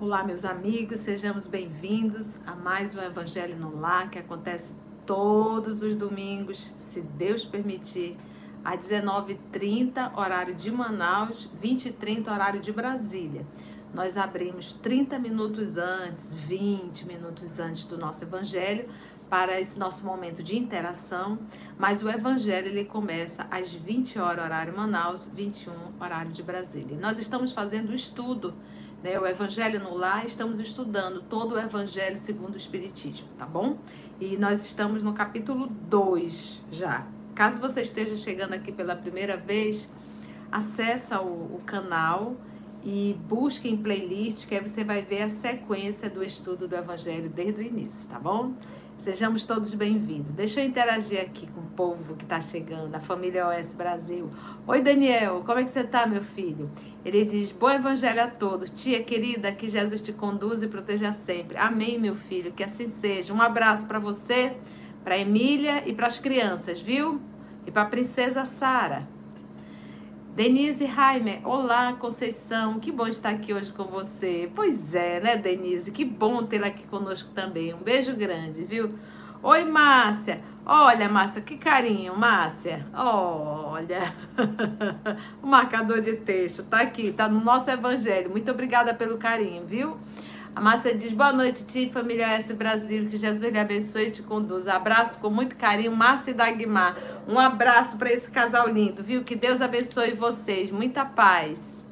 Olá, meus amigos, sejamos bem-vindos a mais um Evangelho no Lar que acontece todos os domingos, se Deus permitir, às 19h30, horário de Manaus, 20h30, horário de Brasília. Nós abrimos 30 minutos antes, 20 minutos antes do nosso Evangelho para esse nosso momento de interação, mas o Evangelho ele começa às 20 horas, horário Manaus, 21 horário de Brasília. Nós estamos fazendo o estudo né, o Evangelho no Lar, estamos estudando todo o Evangelho segundo o Espiritismo, tá bom? E nós estamos no capítulo 2 já. Caso você esteja chegando aqui pela primeira vez, acessa o, o canal e busque em playlist, que aí você vai ver a sequência do estudo do Evangelho desde o início, tá bom? Sejamos todos bem-vindos. Deixa eu interagir aqui com o povo que está chegando, a família OS Brasil. Oi, Daniel, como é que você está, meu filho? Ele diz: Bom evangelho a todos. Tia querida, que Jesus te conduza e proteja sempre. Amém, meu filho, que assim seja. Um abraço para você, para Emília e para as crianças, viu? E para a princesa Sara. Denise Heimer, olá Conceição, que bom estar aqui hoje com você. Pois é, né, Denise? Que bom tê-la aqui conosco também. Um beijo grande, viu? Oi, Márcia. Olha, Márcia, que carinho, Márcia. Olha, o marcador de texto tá aqui, tá no nosso evangelho. Muito obrigada pelo carinho, viu? A Márcia diz: Boa noite, tia família S Brasil. Que Jesus lhe abençoe e te conduza. Abraço com muito carinho, Márcia e Dagmar. Um abraço para esse casal lindo, viu? Que Deus abençoe vocês. Muita paz.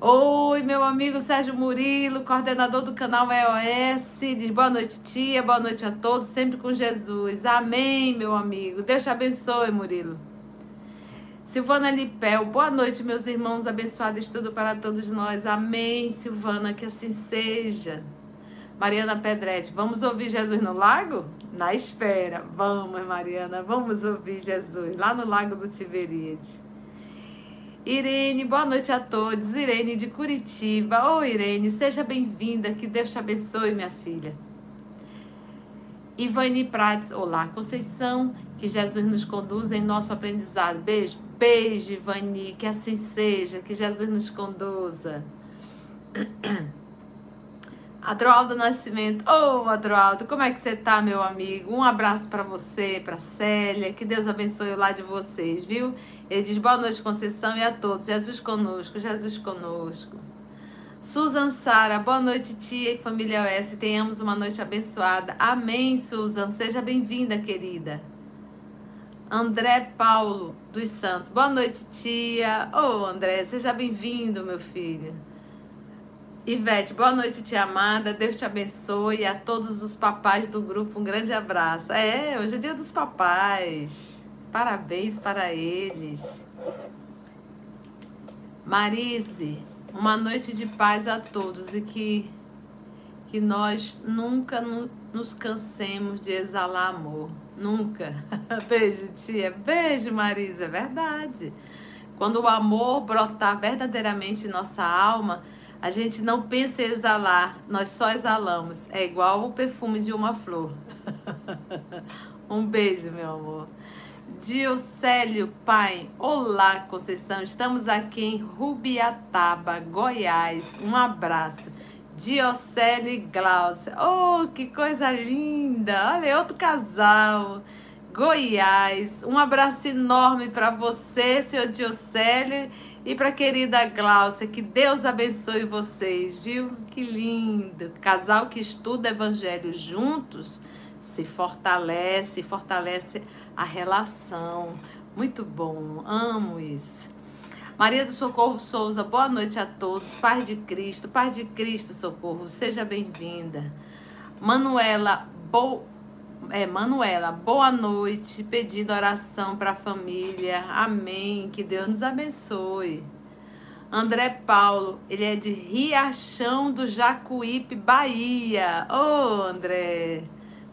Oi, meu amigo Sérgio Murilo, coordenador do canal EOS. Diz boa noite, tia. Boa noite a todos, sempre com Jesus. Amém, meu amigo. Deus te abençoe, Murilo. Silvana Lipel, boa noite, meus irmãos. Abençoado estudo para todos nós. Amém, Silvana, que assim seja. Mariana Pedretti, vamos ouvir Jesus no lago? Na espera. Vamos, Mariana, vamos ouvir Jesus lá no Lago do Tiberíades. Irene, boa noite a todos. Irene de Curitiba. Ô, oh, Irene, seja bem-vinda. Que Deus te abençoe, minha filha. Ivani Prates, olá, Conceição. Que Jesus nos conduza em nosso aprendizado. Beijo. Beijo, Ivani, que assim seja, que Jesus nos conduza. Adroaldo Nascimento. Ô, oh, Adroaldo, como é que você tá, meu amigo? Um abraço para você, para Célia. Que Deus abençoe o lar de vocês, viu? Ele diz boa noite, Conceição, e a todos. Jesus conosco, Jesus conosco. Susan Sara, boa noite, tia e família OS. Tenhamos uma noite abençoada. Amém, Susan. Seja bem-vinda, querida. André Paulo dos Santos. Boa noite, tia. Ô, oh, André, seja bem-vindo, meu filho. Ivete, boa noite, tia amada. Deus te abençoe. A todos os papais do grupo, um grande abraço. É, hoje é dia dos papais. Parabéns para eles. Marise, uma noite de paz a todos e que, que nós nunca nos cansemos de exalar amor. Nunca. Beijo, tia. Beijo, Marisa. É verdade. Quando o amor brotar verdadeiramente em nossa alma, a gente não pensa em exalar, nós só exalamos. É igual o perfume de uma flor. um beijo, meu amor. Diocélio Pai, olá Conceição, estamos aqui em Rubiataba, Goiás. Um abraço. Diocele Glaucia. Oh, que coisa linda! Olha, outro casal. Goiás. Um abraço enorme para você, senhor Diocele, e para querida Glaucia. Que Deus abençoe vocês, viu? Que lindo. Casal que estuda evangelho juntos se fortalece, fortalece a relação. Muito bom, amo isso. Maria do Socorro Souza, boa noite a todos. Paz de Cristo, paz de Cristo, Socorro, seja bem-vinda. Manuela, bo... é, Manuela, boa noite, pedindo oração para a família. Amém. Que Deus nos abençoe. André Paulo, ele é de Riachão do Jacuípe, Bahia. Ô, oh, André,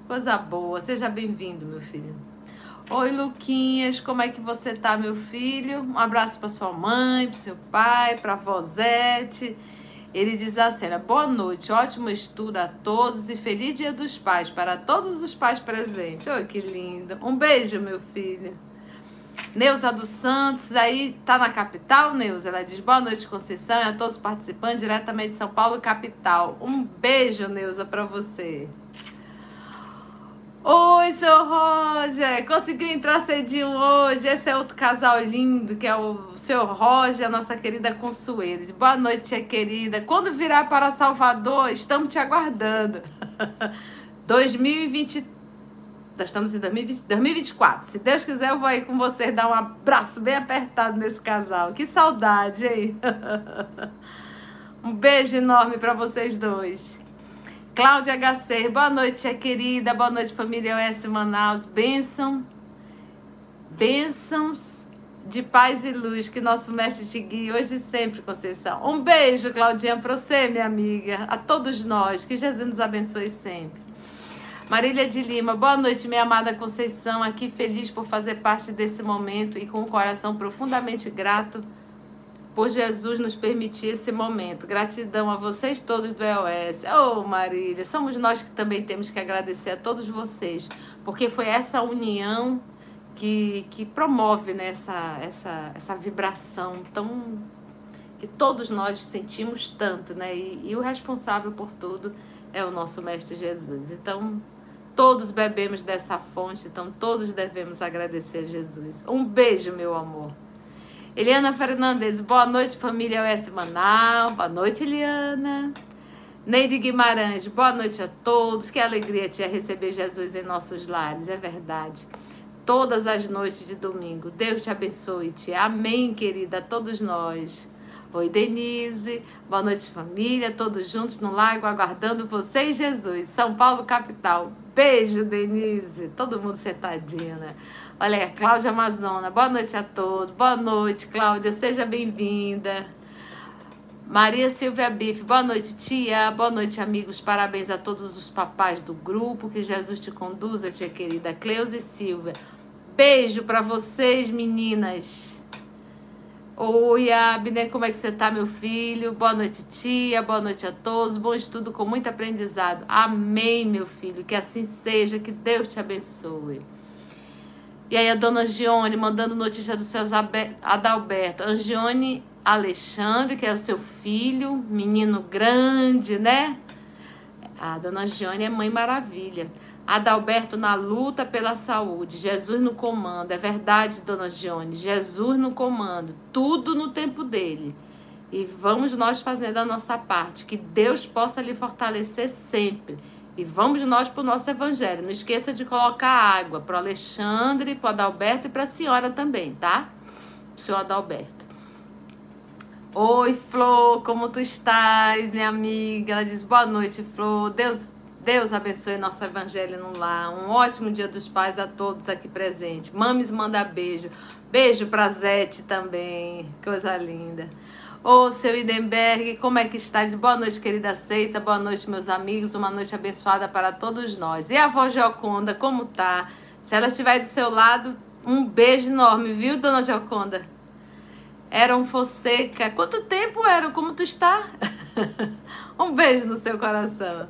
coisa boa. Seja bem-vindo, meu filho. Oi, Luquinhas, como é que você tá, meu filho? Um abraço para sua mãe, para seu pai, para a Vosete. Ele diz assim: boa noite, ótimo estudo a todos e feliz dia dos pais para todos os pais presentes. Oh, que lindo. Um beijo, meu filho. Neuza dos Santos, aí tá na capital, Neuza. Ela diz boa noite, Conceição, e a todos os participantes diretamente de São Paulo, capital. Um beijo, Neuza, para você. Oi, seu Roger! Conseguiu entrar cedinho hoje. Esse é outro casal lindo, que é o seu Roger, a nossa querida Consuelo. Boa noite, tia querida. Quando virar para Salvador, estamos te aguardando. 2023. Nós estamos em 2020, 2024. Se Deus quiser, eu vou aí com vocês dar um abraço bem apertado nesse casal. Que saudade, hein? um beijo enorme para vocês dois. Cláudia HC, boa noite, tia querida. Boa noite, família OS Manaus. Bênção, bênçãos de paz e luz que nosso mestre te guie hoje e sempre, Conceição. Um beijo, Claudinha, para você, minha amiga. A todos nós. Que Jesus nos abençoe sempre. Marília de Lima, boa noite, minha amada Conceição. Aqui feliz por fazer parte desse momento e com o coração profundamente grato por Jesus nos permitir esse momento. Gratidão a vocês todos do EOS. Oh, Marília, somos nós que também temos que agradecer a todos vocês, porque foi essa união que, que promove né, essa, essa, essa vibração tão que todos nós sentimos tanto, né? E, e o responsável por tudo é o nosso Mestre Jesus. Então, todos bebemos dessa fonte, então todos devemos agradecer a Jesus. Um beijo, meu amor. Eliana Fernandes, boa noite, família US Manaus. Boa noite, Eliana. Neide Guimarães, boa noite a todos. Que alegria te receber Jesus em nossos lares, é verdade. Todas as noites de domingo. Deus te abençoe, te. Amém, querida, a todos nós. Oi, Denise. Boa noite, família. Todos juntos no lago, aguardando vocês, Jesus. São Paulo, capital. Beijo, Denise. Todo mundo sentadinho, né? Olha aí, Cláudia Amazona. Boa noite a todos. Boa noite, Cláudia. Seja bem-vinda. Maria Silvia Bife. Boa noite, tia. Boa noite, amigos. Parabéns a todos os papais do grupo. Que Jesus te conduza, tia querida. Cleusa e Silvia. Beijo para vocês, meninas. Oi, Abner, como é que você tá, meu filho? Boa noite, tia. Boa noite a todos. Bom estudo com muito aprendizado. Amém, meu filho. Que assim seja. Que Deus te abençoe. E aí a dona Gione mandando notícia do seu Adalberto. Angione Alexandre, que é o seu filho, menino grande, né? A dona Gione é mãe maravilha. Adalberto na luta pela saúde, Jesus no comando. É verdade, dona Gione, Jesus no comando, tudo no tempo dele. E vamos nós fazendo a nossa parte, que Deus possa lhe fortalecer sempre e vamos nós para o nosso evangelho. Não esqueça de colocar água para o Alexandre, para o Adalberto e para a senhora também, tá? O senhor Adalberto. Oi, Flor, como tu estás, minha amiga? Ela diz boa noite, Flor. Deus, Deus abençoe nosso evangelho no lar. Um ótimo dia dos pais a todos aqui presentes. Mames manda beijo. Beijo para Zete também. Coisa linda. Ô, seu Idenberg, como é que está? Boa noite, querida Ceissa. Boa noite, meus amigos. Uma noite abençoada para todos nós. E a avó Gioconda, como tá? Se ela estiver do seu lado, um beijo enorme, viu, dona Gioconda? Era um Fonseca. Quanto tempo era? Como tu está? um beijo no seu coração.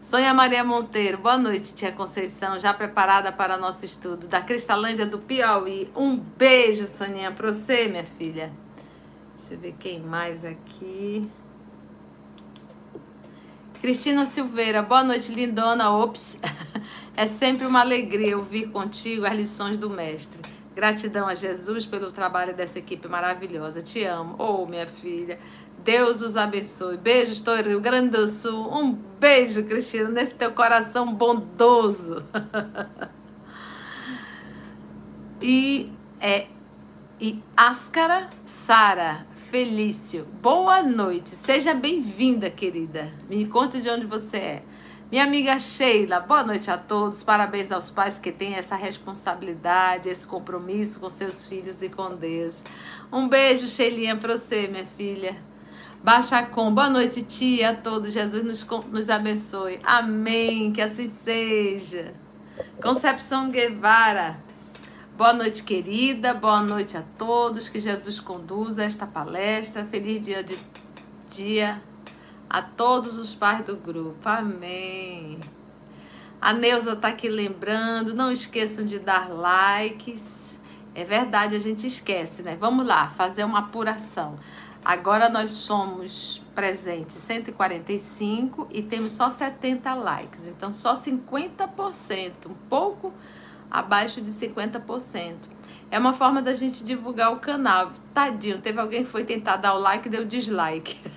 Sônia Maria Monteiro, boa noite, tia Conceição, já preparada para nosso estudo da Cristalândia do Piauí. Um beijo, Soninha, para você, minha filha. Deixa eu ver quem mais aqui. Cristina Silveira, boa noite, lindona. Ops, é sempre uma alegria ouvir contigo as lições do mestre. Gratidão a Jesus pelo trabalho dessa equipe maravilhosa. Te amo. Oh, minha filha. Deus os abençoe. Beijos, Rio Grande do Sul. Um beijo, Cristina, nesse teu coração bondoso. e é e Áscara Sara Felício. Boa noite, seja bem-vinda, querida. Me conte de onde você é. Minha amiga Sheila, boa noite a todos. Parabéns aos pais que têm essa responsabilidade, esse compromisso com seus filhos e com Deus. Um beijo, Sheilinha, para você, minha filha. Baixa com, boa noite, tia, a todos. Jesus nos, nos abençoe. Amém, que assim seja. Concepção Guevara, Boa noite, querida. Boa noite a todos. Que Jesus conduza esta palestra. Feliz dia de dia a todos os pais do grupo. Amém. A Neuza está aqui lembrando, não esqueçam de dar likes. É verdade, a gente esquece, né? Vamos lá, fazer uma apuração. Agora nós somos presentes 145 e temos só 70 likes. Então, só 50%, um pouco abaixo de 50%. É uma forma da gente divulgar o canal. Tadinho, teve alguém que foi tentar dar o like e deu dislike.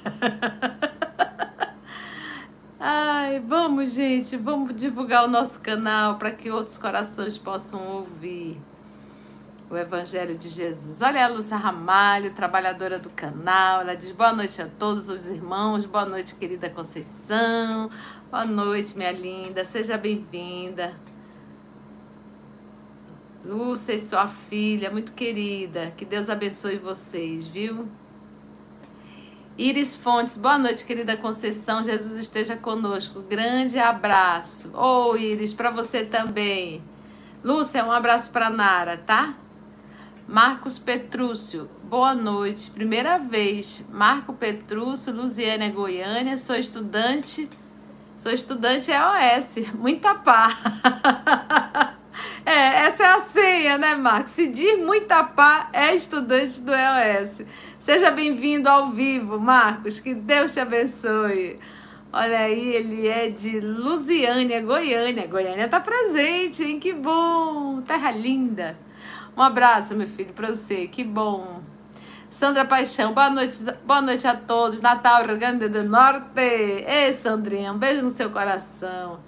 Ai, vamos, gente, vamos divulgar o nosso canal para que outros corações possam ouvir o Evangelho de Jesus. Olha a Lúcia Ramalho, trabalhadora do canal. Ela diz boa noite a todos os irmãos. Boa noite, querida Conceição. Boa noite, minha linda. Seja bem-vinda. Lúcia e sua filha, muito querida. Que Deus abençoe vocês, viu? Iris Fontes, boa noite, querida Conceição. Jesus esteja conosco. Grande abraço. Ô, oh, Iris, para você também. Lúcia, um abraço para Nara, tá? Marcos Petrúcio, boa noite. Primeira vez. Marco Petrúcio, Luziânia, Goiânia. Sou estudante. Sou estudante EOS. Muita pá. é, essa é a senha, né, Marcos? Muita pá, é estudante do EOS. Seja bem-vindo ao vivo, Marcos. Que Deus te abençoe. Olha aí, ele é de Lusiânia, Goiânia. Goiânia tá presente, hein? Que bom! Terra linda. Um abraço, meu filho, para você. Que bom. Sandra Paixão, boa noite, boa noite a todos. Natal, Rio Grande do Norte. Ei, Sandrinha, um beijo no seu coração.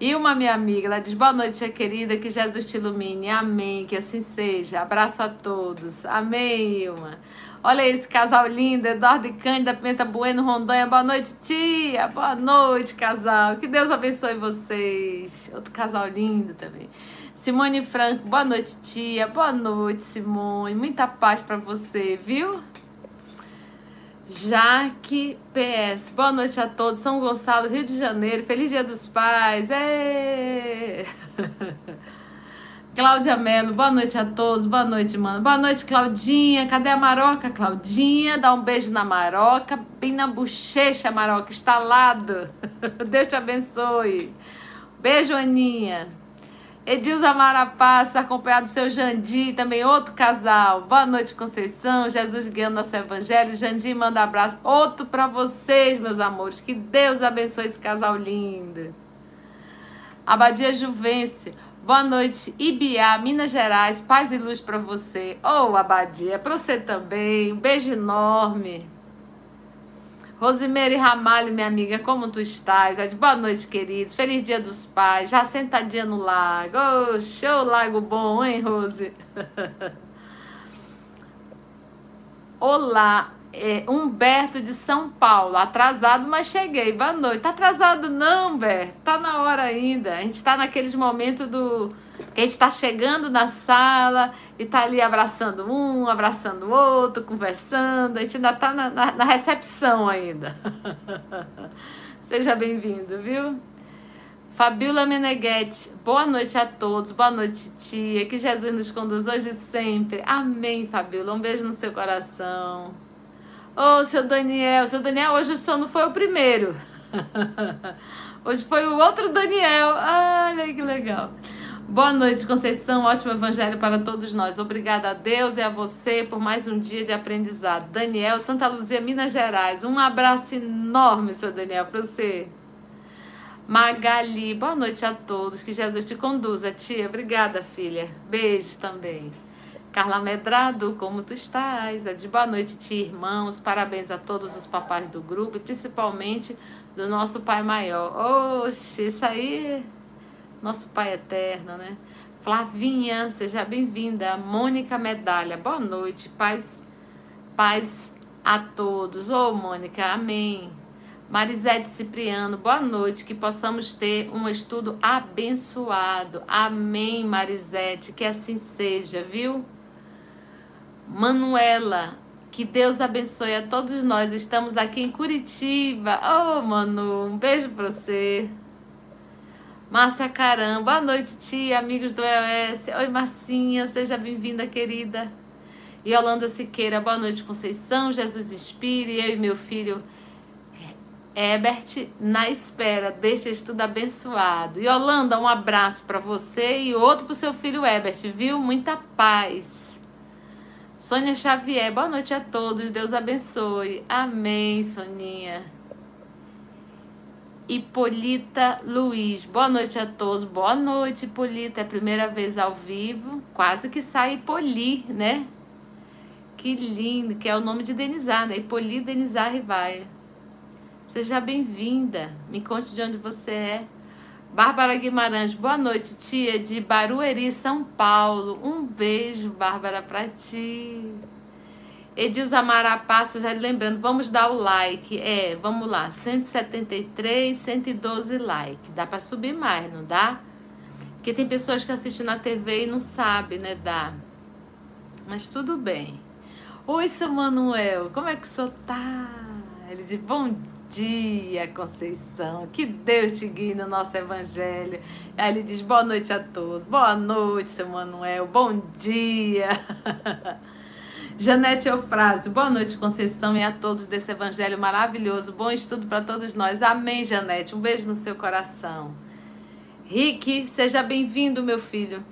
E uma minha amiga, ela diz: Boa noite, minha querida, que Jesus te ilumine. Amém, que assim seja. Abraço a todos. Amém, Ilma. Olha esse casal lindo, Eduardo e Cândida Pimenta Bueno, Rondônia. Boa noite, tia. Boa noite, casal. Que Deus abençoe vocês. Outro casal lindo também. Simone Franco, boa noite, tia. Boa noite, Simone. Muita paz para você, viu? Jaque PS, boa noite a todos. São Gonçalo, Rio de Janeiro. Feliz Dia dos Pais. Êêê! Cláudia Mello, boa noite a todos. Boa noite, mano. Boa noite, Claudinha. Cadê a Maroca, Claudinha? Dá um beijo na Maroca, bem na bochecha, Maroca, instalado. Deus te abençoe. Beijo, Aninha. Edilza Marapaz, acompanhado do seu Jandi, também outro casal. Boa noite, Conceição. Jesus guiando nosso evangelho. Jandi manda abraço. Outro para vocês, meus amores. Que Deus abençoe esse casal lindo. Abadia Juvencio. Boa noite, Ibiá, Minas Gerais. Paz e luz para você. Ô, oh, Abadia, para você também. Um beijo enorme. Rosimeire Ramalho, minha amiga, como tu estás? É de boa noite, queridos. Feliz dia dos pais. Já sentadinha no lago. Oh, show, lago bom, hein, Rose? Olá, é, Humberto de São Paulo, atrasado, mas cheguei. Boa noite. Tá atrasado não, Humberto? Tá na hora ainda. A gente tá naqueles momentos do que a gente tá chegando na sala e tá ali abraçando um, abraçando o outro, conversando. A gente ainda tá na, na, na recepção ainda. Seja bem-vindo, viu? Fabiola Meneghetti, boa noite a todos, boa noite, tia. Que Jesus nos conduz hoje e sempre. Amém, Fabiola. Um beijo no seu coração. Ô, oh, seu Daniel, seu Daniel, hoje o sono foi o primeiro. hoje foi o outro Daniel. Olha que legal. Boa noite, Conceição. Ótimo evangelho para todos nós. Obrigada a Deus e a você por mais um dia de aprendizado. Daniel, Santa Luzia, Minas Gerais. Um abraço enorme, seu Daniel, para você. Magali, boa noite a todos. Que Jesus te conduza, tia. Obrigada, filha. Beijos também. Carla Medrado, como tu estás? É de boa noite, tia, irmãos. Parabéns a todos os papais do grupo e principalmente do nosso Pai Maior. Oxe, isso aí, nosso Pai Eterno, né? Flavinha, seja bem-vinda. Mônica Medalha, boa noite. Paz, paz a todos. Ô, oh, Mônica, amém. Marisete Cipriano, boa noite. Que possamos ter um estudo abençoado. Amém, Marisete. Que assim seja, viu? Manuela, que Deus abençoe a todos nós. Estamos aqui em Curitiba. Oh, Manu, um beijo para você. Márcia Caramba, boa noite, tia, amigos do EOS. Oi, Marcinha, seja bem-vinda, querida. E Yolanda Siqueira, boa noite, Conceição. Jesus inspire. Eu e meu filho Ebert, na espera deste estudo abençoado. Yolanda, um abraço para você e outro para seu filho Ebert, viu? Muita paz. Sônia Xavier, boa noite a todos, Deus abençoe. Amém, Soninha. Hipolita Luiz, boa noite a todos. Boa noite, Hipolita. É a primeira vez ao vivo. Quase que sai Hipoli, né? Que lindo, que é o nome de Denizar, né? Hipoli Denizar Rivaia. Seja bem-vinda. Me conte de onde você é. Bárbara Guimarães, boa noite, tia de Barueri, São Paulo. Um beijo, Bárbara, para ti. Edilza Marapasso, já lembrando, vamos dar o like. É, vamos lá, 173, 112 like. Dá para subir mais, não dá? Porque tem pessoas que assistem na TV e não sabem, né? Dá. Mas tudo bem. Oi, seu Manuel, como é que o senhor tá? Ele diz, bom dia, Conceição. Que Deus te guie no nosso evangelho. Aí ele diz: boa noite a todos. Boa noite, seu Manuel. Bom dia. Janete Eufrásio, boa noite, Conceição, e a todos desse evangelho maravilhoso. Bom estudo para todos nós. Amém, Janete. Um beijo no seu coração. Rick, seja bem-vindo, meu filho.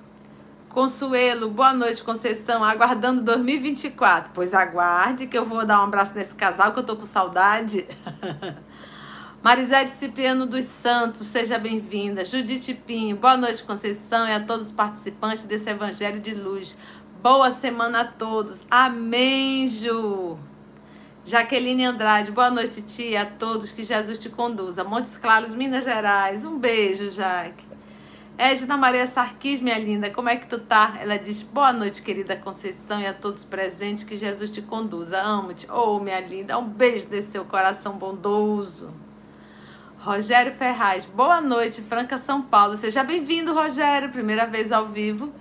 Consuelo, boa noite, Conceição. Aguardando 2024. Pois aguarde que eu vou dar um abraço nesse casal que eu tô com saudade. Marisete Cipriano dos Santos, seja bem-vinda. Judite Pinho, boa noite, Conceição, e a todos os participantes desse Evangelho de Luz. Boa semana a todos. Amém, Ju. Jaqueline Andrade, boa noite, tia, a todos, que Jesus te conduza. Montes Claros, Minas Gerais. Um beijo, Jaque. Edna Maria Sarquis, minha linda, como é que tu tá? Ela diz, boa noite, querida Conceição, e a todos presentes, que Jesus te conduza. Amo-te. Oh, minha linda, um beijo desse seu coração bondoso. Rogério Ferraz, boa noite, Franca São Paulo. Seja bem-vindo, Rogério, primeira vez ao vivo.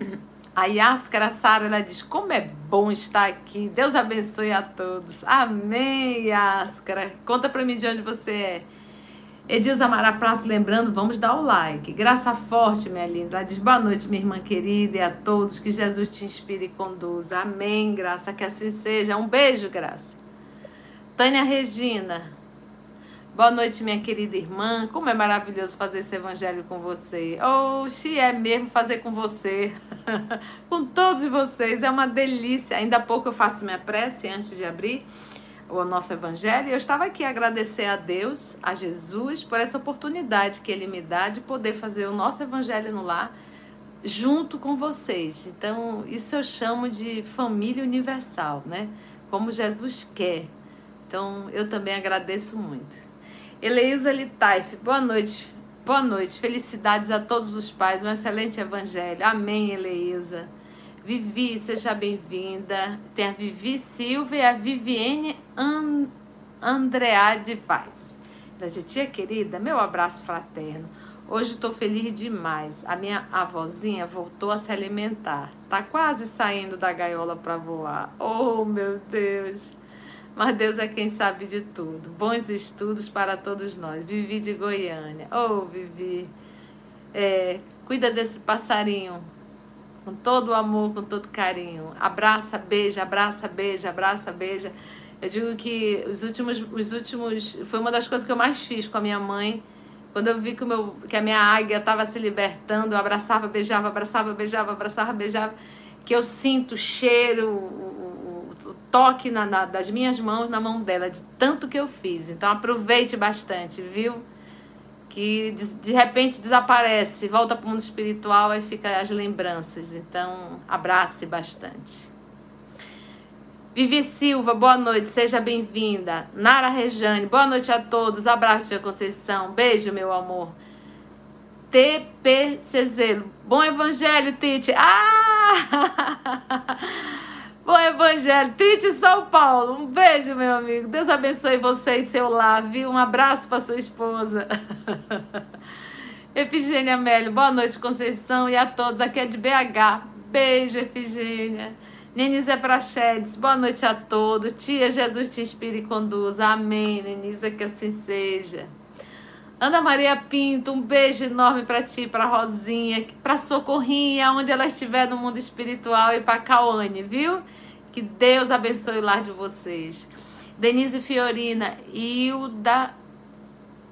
A Yáscara Sara, ela diz, como é bom estar aqui. Deus abençoe a todos. Amém, Yáscara. Conta pra mim de onde você é. Edilza Praça, lembrando, vamos dar o like. Graça forte, minha linda. Ela diz boa noite, minha irmã querida, e a todos. Que Jesus te inspire e conduza. Amém, Graça. Que assim seja. Um beijo, Graça. Tânia Regina. Boa noite, minha querida irmã. Como é maravilhoso fazer esse evangelho com você. Oxi, é mesmo fazer com você. com todos vocês. É uma delícia. Ainda há pouco eu faço minha prece antes de abrir o nosso evangelho. Eu estava aqui a agradecer a Deus, a Jesus, por essa oportunidade que Ele me dá de poder fazer o nosso evangelho no lar junto com vocês. Então, isso eu chamo de família universal, né? Como Jesus quer. Então, eu também agradeço muito. Eleisa Litaif, boa noite. Boa noite. Felicidades a todos os pais. Um excelente evangelho. Amém, Eleisa. Vivi, seja bem-vinda. Tem a Vivi Silva e a Viviane And Andreade Vaz. Da tia querida, meu abraço fraterno. Hoje estou feliz demais. A minha avózinha voltou a se alimentar. Tá quase saindo da gaiola para voar. Oh, meu Deus! Mas Deus é quem sabe de tudo. Bons estudos para todos nós. Vivi de Goiânia. Oh, Vivi. É, cuida desse passarinho com todo o amor, com todo carinho. Abraça, beija, abraça, beija, abraça, beija. Eu digo que os últimos, os últimos, foi uma das coisas que eu mais fiz com a minha mãe. Quando eu vi que, meu, que a minha águia estava se libertando, eu abraçava, beijava, abraçava, beijava, abraçava, beijava, que eu sinto o cheiro, o, o, o toque na, na, das minhas mãos na mão dela, de tanto que eu fiz. Então aproveite bastante, viu? Que de, de repente desaparece, volta para o mundo espiritual e fica as lembranças. Então, abrace bastante. Vivi Silva, boa noite, seja bem-vinda. Nara Rejane, boa noite a todos. Abraço, Tia Conceição. Beijo, meu amor. TP Cezelo, bom evangelho, Tite. Ah! Bom Evangelho, Tite São Paulo. Um beijo, meu amigo. Deus abençoe você e seu lar, viu? Um abraço para sua esposa. Efigênia Mélio, boa noite, Conceição, e a todos. Aqui é de BH. Beijo, Efigênia. Nenise Prachedes, boa noite a todos. Tia, Jesus te inspire e conduza. Amém, Nenise, que assim seja. Ana Maria Pinto, um beijo enorme para ti, para Rosinha, para Socorrinha, onde ela estiver no mundo espiritual e para Cauane, viu? Que Deus abençoe o lar de vocês. Denise Fiorina, e o da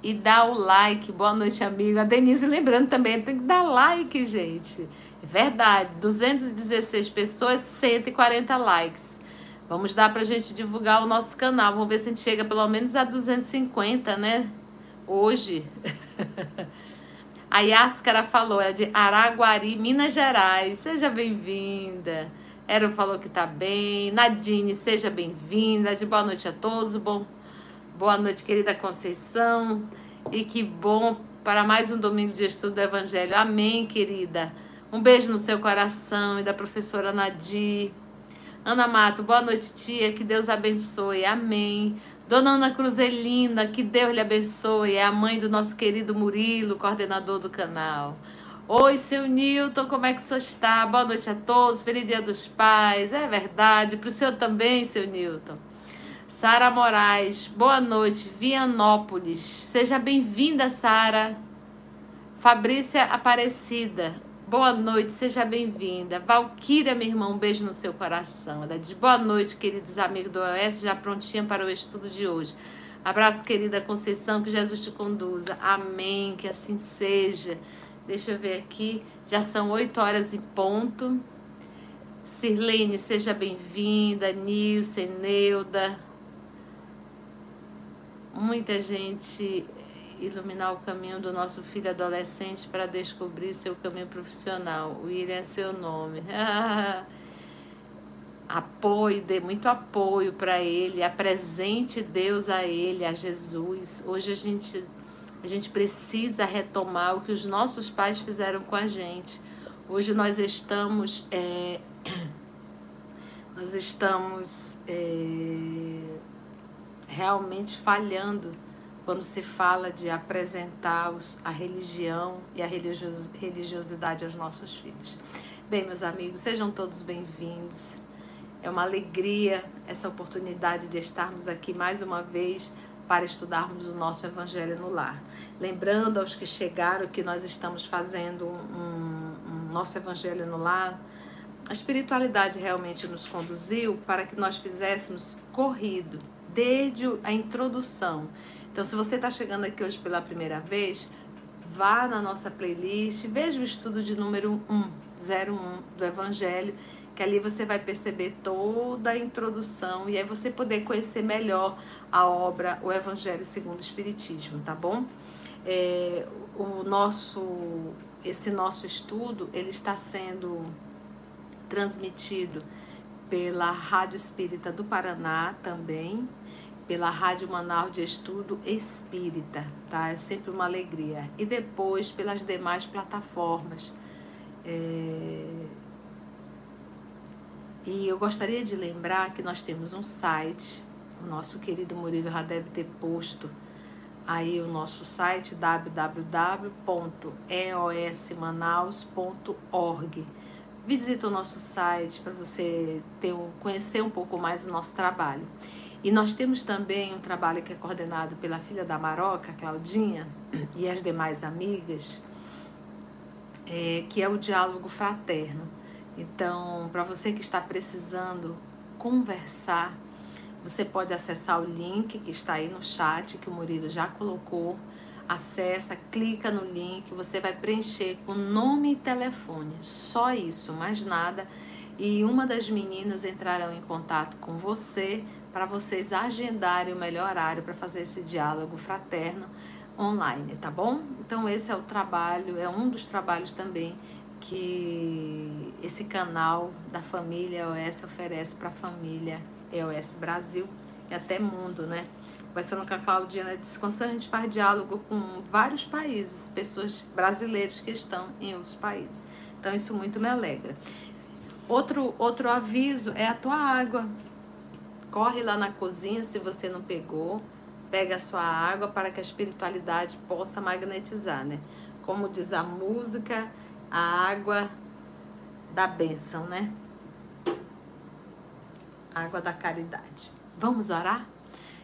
e dá o like. Boa noite, amigo. A Denise lembrando também, tem que dar like, gente. É verdade. 216 pessoas, 140 likes. Vamos dar pra gente divulgar o nosso canal. Vamos ver se a gente chega pelo menos a 250, né? Hoje. A Yáscara falou, é de Araguari, Minas Gerais. Seja bem-vinda. Ero falou que tá bem. Nadine, seja bem-vinda. De boa noite a todos. Bom, boa noite, querida Conceição. E que bom para mais um domingo de estudo do Evangelho. Amém, querida. Um beijo no seu coração e da professora Nadir. Ana Mato, boa noite, tia. Que Deus abençoe. Amém. Dona Ana Cruzelina, que Deus lhe abençoe, é a mãe do nosso querido Murilo, coordenador do canal. Oi, seu Newton, como é que o senhor está? Boa noite a todos, feliz dia dos pais. É verdade, para o senhor também, seu Newton. Sara Moraes, boa noite, Vianópolis. Seja bem-vinda, Sara. Fabrícia Aparecida, Boa noite, seja bem-vinda. Valquíria, meu irmão, um beijo no seu coração. Ela diz boa noite, queridos amigos do OS, já prontinha para o estudo de hoje. Abraço, querida Conceição, que Jesus te conduza. Amém, que assim seja. Deixa eu ver aqui, já são oito horas em ponto. Sirlene, seja bem-vinda. Nilce, Neuda. Muita gente iluminar o caminho do nosso filho adolescente para descobrir seu caminho profissional. William é seu nome. apoio, dê muito apoio para ele, apresente Deus a ele, a Jesus. Hoje a gente a gente precisa retomar o que os nossos pais fizeram com a gente. Hoje nós estamos é, nós estamos é, realmente falhando quando se fala de apresentar a religião e a religiosidade aos nossos filhos. Bem, meus amigos, sejam todos bem-vindos. É uma alegria essa oportunidade de estarmos aqui mais uma vez para estudarmos o nosso Evangelho no Lar. Lembrando aos que chegaram que nós estamos fazendo um, um nosso Evangelho no Lar, a espiritualidade realmente nos conduziu para que nós fizéssemos corrido, desde a introdução então, se você está chegando aqui hoje pela primeira vez, vá na nossa playlist, veja o estudo de número 1, 01 do Evangelho, que ali você vai perceber toda a introdução e aí você poder conhecer melhor a obra O Evangelho segundo o Espiritismo, tá bom? É, o nosso, esse nosso estudo, ele está sendo transmitido pela Rádio Espírita do Paraná também, pela Rádio Manaus de Estudo Espírita, tá? É sempre uma alegria. E depois pelas demais plataformas. É... E eu gostaria de lembrar que nós temos um site, o nosso querido Murilo já deve ter posto aí o nosso site www.eosmanaus.org. Visita o nosso site para você ter conhecer um pouco mais o nosso trabalho. E nós temos também um trabalho que é coordenado pela filha da Maroca, Claudinha, e as demais amigas, é, que é o diálogo fraterno. Então, para você que está precisando conversar, você pode acessar o link que está aí no chat, que o Murilo já colocou. Acessa, clica no link, você vai preencher com nome e telefone, só isso, mais nada. E uma das meninas entrarão em contato com você para vocês agendarem o melhor horário para fazer esse diálogo fraterno online, tá bom? Então esse é o trabalho, é um dos trabalhos também que esse canal da família EOS oferece para a família EOS Brasil e até mundo, né? Conversando com a Claudina, disse que a gente faz diálogo com vários países, pessoas brasileiros que estão em outros países. Então isso muito me alegra. Outro, outro aviso é a tua água. Corre lá na cozinha se você não pegou, pega a sua água para que a espiritualidade possa magnetizar, né? Como diz a música, a água da bênção, né? Água da caridade. Vamos orar?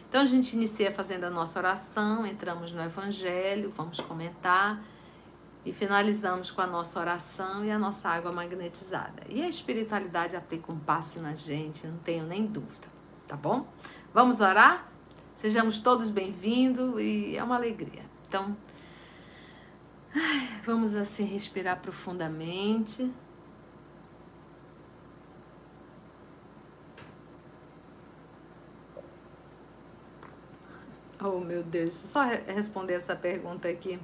Então a gente inicia fazendo a nossa oração, entramos no Evangelho, vamos comentar e finalizamos com a nossa oração e a nossa água magnetizada. E a espiritualidade aplica um passe na gente, não tenho nem dúvida. Tá bom? Vamos orar? Sejamos todos bem-vindos e é uma alegria. Então, vamos assim respirar profundamente. Oh, meu Deus, só responder essa pergunta aqui.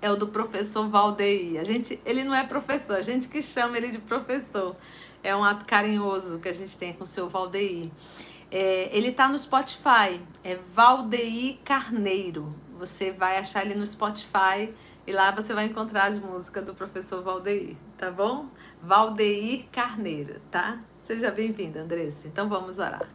É o do professor Valdeir. A gente, ele não é professor, a gente que chama ele de professor. É um ato carinhoso que a gente tem com o seu Valdeir. É, ele tá no Spotify, é Valdeir Carneiro. Você vai achar ele no Spotify e lá você vai encontrar as músicas do professor Valdeir, tá bom? Valdeir Carneiro, tá? Seja bem-vinda, Andressa. Então vamos orar.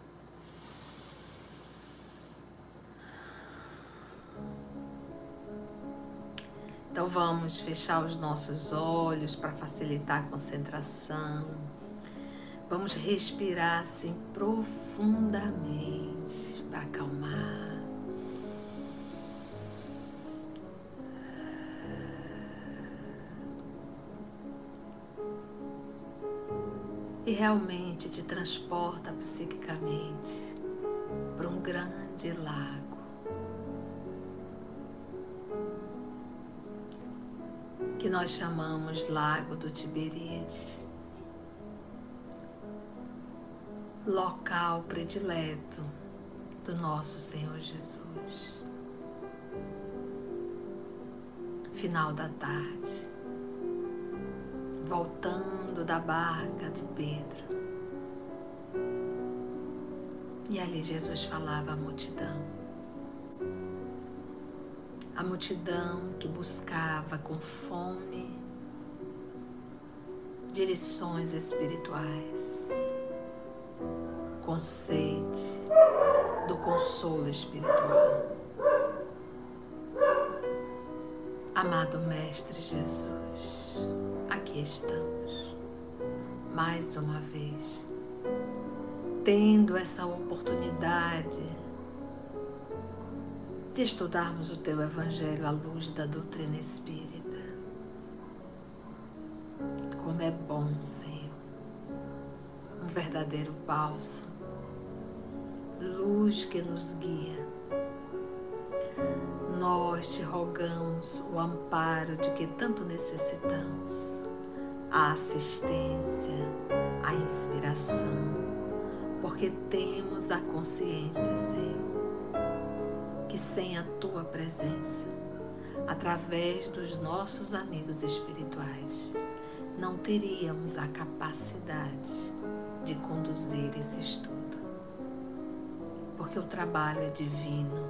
Então vamos fechar os nossos olhos para facilitar a concentração. Vamos respirar assim profundamente para acalmar. E realmente te transporta psiquicamente para um grande lago que nós chamamos Lago do Tiberíades, local predileto do nosso Senhor Jesus. Final da tarde, voltando da barca de Pedro. E ali Jesus falava à multidão a multidão que buscava com fome direções espirituais, do consolo espiritual. Amado Mestre Jesus, aqui estamos, mais uma vez, tendo essa oportunidade de estudarmos o teu Evangelho à luz da doutrina espírita. Como é bom, Senhor, um verdadeiro bálsamo, luz que nos guia. Nós te rogamos o amparo de que tanto necessitamos, a assistência, a inspiração, porque temos a consciência, Senhor que sem a tua presença, através dos nossos amigos espirituais, não teríamos a capacidade de conduzir esse estudo. Porque o trabalho é divino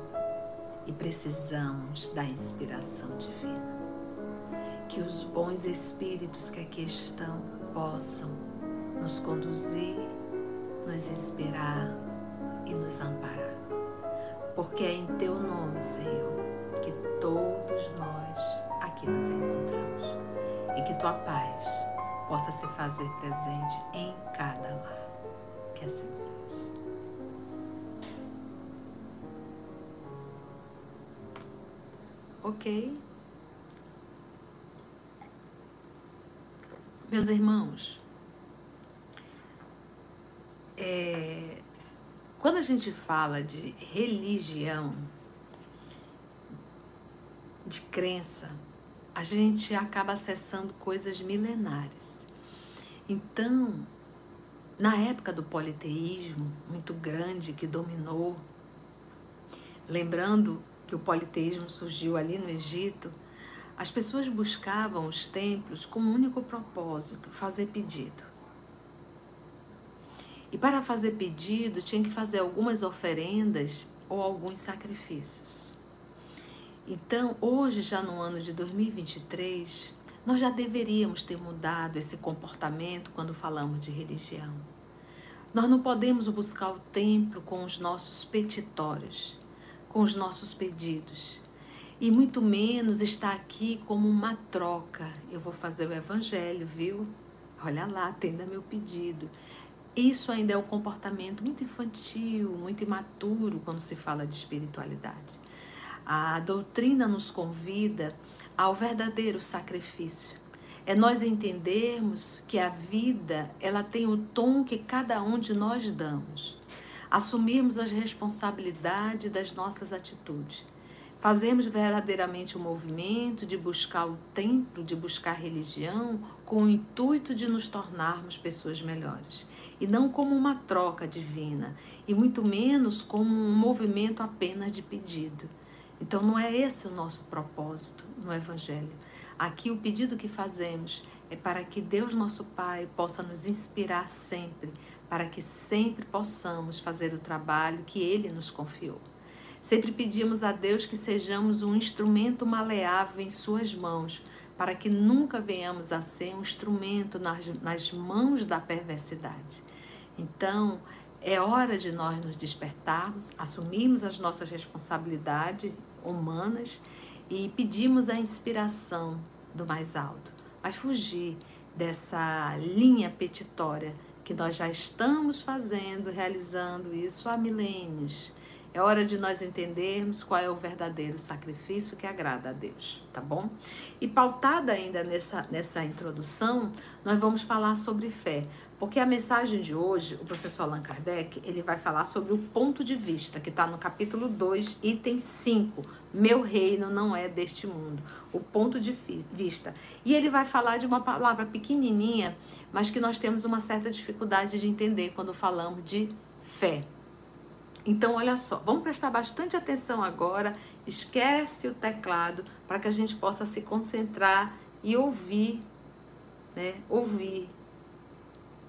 e precisamos da inspiração divina. Que os bons espíritos que aqui estão possam nos conduzir, nos inspirar e nos amparar porque é em teu nome, Senhor, que todos nós aqui nos encontramos e que tua paz possa se fazer presente em cada lar. Que assim seja. Ok? Meus irmãos, é, quando a gente fala de religião, de crença, a gente acaba acessando coisas milenares. Então, na época do politeísmo muito grande que dominou, lembrando que o politeísmo surgiu ali no Egito, as pessoas buscavam os templos com um único propósito: fazer pedido. E para fazer pedido, tinha que fazer algumas oferendas ou alguns sacrifícios. Então, hoje, já no ano de 2023, nós já deveríamos ter mudado esse comportamento quando falamos de religião. Nós não podemos buscar o templo com os nossos petitórios, com os nossos pedidos. E muito menos estar aqui como uma troca. Eu vou fazer o evangelho, viu? Olha lá, atenda meu pedido. Isso ainda é um comportamento muito infantil, muito imaturo quando se fala de espiritualidade. A doutrina nos convida ao verdadeiro sacrifício. É nós entendermos que a vida, ela tem o tom que cada um de nós damos. Assumirmos as responsabilidades das nossas atitudes. Fazemos verdadeiramente o movimento de buscar o templo, de buscar religião, com o intuito de nos tornarmos pessoas melhores. E não como uma troca divina, e muito menos como um movimento apenas de pedido. Então, não é esse o nosso propósito no Evangelho. Aqui, o pedido que fazemos é para que Deus, nosso Pai, possa nos inspirar sempre, para que sempre possamos fazer o trabalho que Ele nos confiou. Sempre pedimos a Deus que sejamos um instrumento maleável em Suas mãos, para que nunca venhamos a ser um instrumento nas, nas mãos da perversidade. Então, é hora de nós nos despertarmos, assumirmos as nossas responsabilidades humanas e pedimos a inspiração do mais alto, mas fugir dessa linha petitória que nós já estamos fazendo, realizando isso há milênios é hora de nós entendermos qual é o verdadeiro sacrifício que agrada a Deus, tá bom? E pautada ainda nessa, nessa introdução, nós vamos falar sobre fé, porque a mensagem de hoje, o professor Allan Kardec, ele vai falar sobre o ponto de vista, que está no capítulo 2, item 5, meu reino não é deste mundo, o ponto de vista. E ele vai falar de uma palavra pequenininha, mas que nós temos uma certa dificuldade de entender quando falamos de fé. Então, olha só, vamos prestar bastante atenção agora. Esquece o teclado para que a gente possa se concentrar e ouvir, né? Ouvir,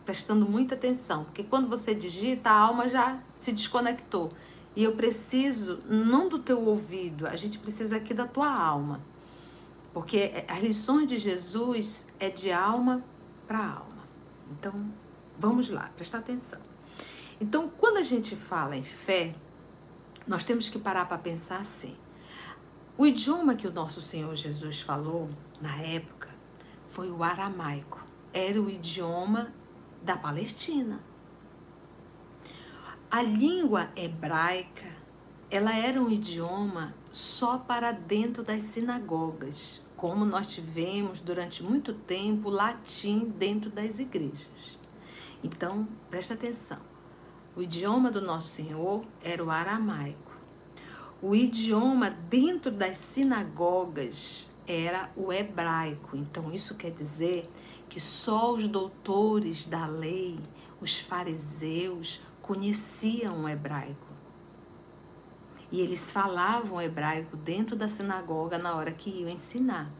prestando muita atenção, porque quando você digita, a alma já se desconectou. E eu preciso não do teu ouvido, a gente precisa aqui da tua alma. Porque as lições de Jesus é de alma para alma. Então, vamos lá, prestar atenção. Então, quando a gente fala em fé, nós temos que parar para pensar assim. O idioma que o nosso Senhor Jesus falou na época foi o aramaico. Era o idioma da Palestina. A língua hebraica, ela era um idioma só para dentro das sinagogas, como nós tivemos durante muito tempo latim dentro das igrejas. Então, presta atenção. O idioma do Nosso Senhor era o aramaico. O idioma dentro das sinagogas era o hebraico. Então, isso quer dizer que só os doutores da lei, os fariseus, conheciam o hebraico. E eles falavam hebraico dentro da sinagoga na hora que iam ensinar.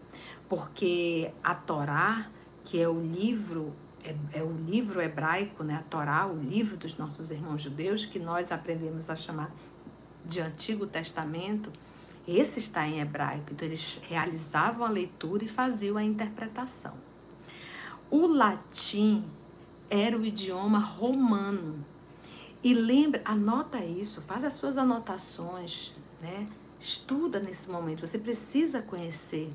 Porque a Torá, que é o livro é, é, o livro hebraico, né, a Torá, o livro dos nossos irmãos judeus, que nós aprendemos a chamar de Antigo Testamento, esse está em hebraico. Então, eles realizavam a leitura e faziam a interpretação. O latim era o idioma romano. E lembra, anota isso, faz as suas anotações, né? Estuda nesse momento. Você precisa conhecer.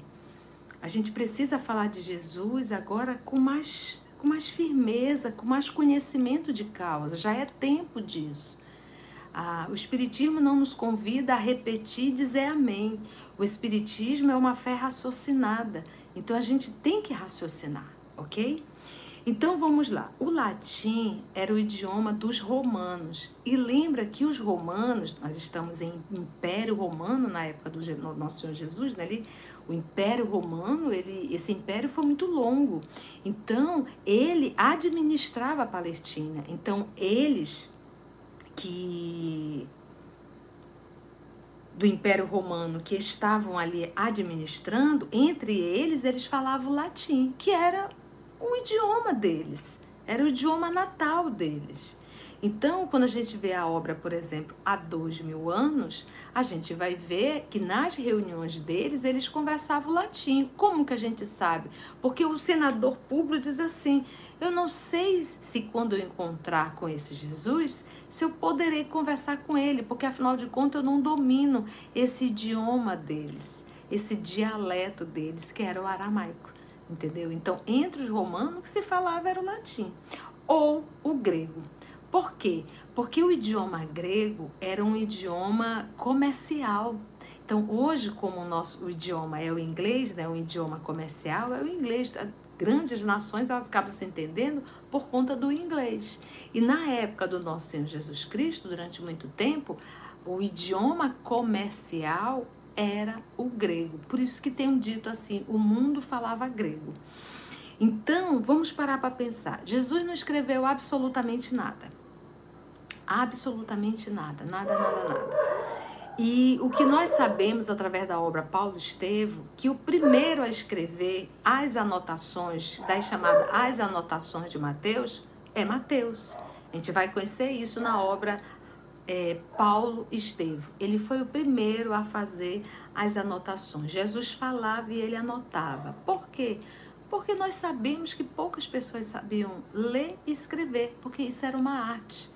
A gente precisa falar de Jesus agora com mais com mais firmeza, com mais conhecimento de causa. Já é tempo disso. Ah, o Espiritismo não nos convida a repetir e dizer amém. O Espiritismo é uma fé raciocinada. Então a gente tem que raciocinar, ok? Então vamos lá. O latim era o idioma dos romanos. E lembra que os romanos, nós estamos em Império Romano na época do nosso Senhor Jesus, né? Ali, o Império Romano, ele, esse império foi muito longo. Então, ele administrava a Palestina. Então, eles que do Império Romano que estavam ali administrando, entre eles eles falavam latim, que era o idioma deles, era o idioma natal deles. Então, quando a gente vê a obra, por exemplo, há dois mil anos, a gente vai ver que nas reuniões deles eles conversavam latim. Como que a gente sabe? Porque o senador Públio diz assim: eu não sei se quando eu encontrar com esse Jesus, se eu poderei conversar com ele, porque afinal de contas eu não domino esse idioma deles, esse dialeto deles, que era o aramaico. Entendeu? Então, entre os romanos, o que se falava era o latim ou o grego. Por quê? Porque o idioma grego era um idioma comercial. Então, hoje, como o nosso o idioma é o inglês, né, um idioma comercial, é o inglês. grandes nações elas acabam se entendendo por conta do inglês. E na época do nosso Senhor Jesus Cristo, durante muito tempo, o idioma comercial era o grego. Por isso que tem um dito assim: o mundo falava grego. Então, vamos parar para pensar. Jesus não escreveu absolutamente nada. Absolutamente nada, nada, nada, nada. E o que nós sabemos através da obra Paulo Estevo, que o primeiro a escrever as anotações, das chamadas as anotações de Mateus, é Mateus. A gente vai conhecer isso na obra é, Paulo Estevo. Ele foi o primeiro a fazer as anotações. Jesus falava e ele anotava. Por quê? Porque nós sabemos que poucas pessoas sabiam ler e escrever, porque isso era uma arte.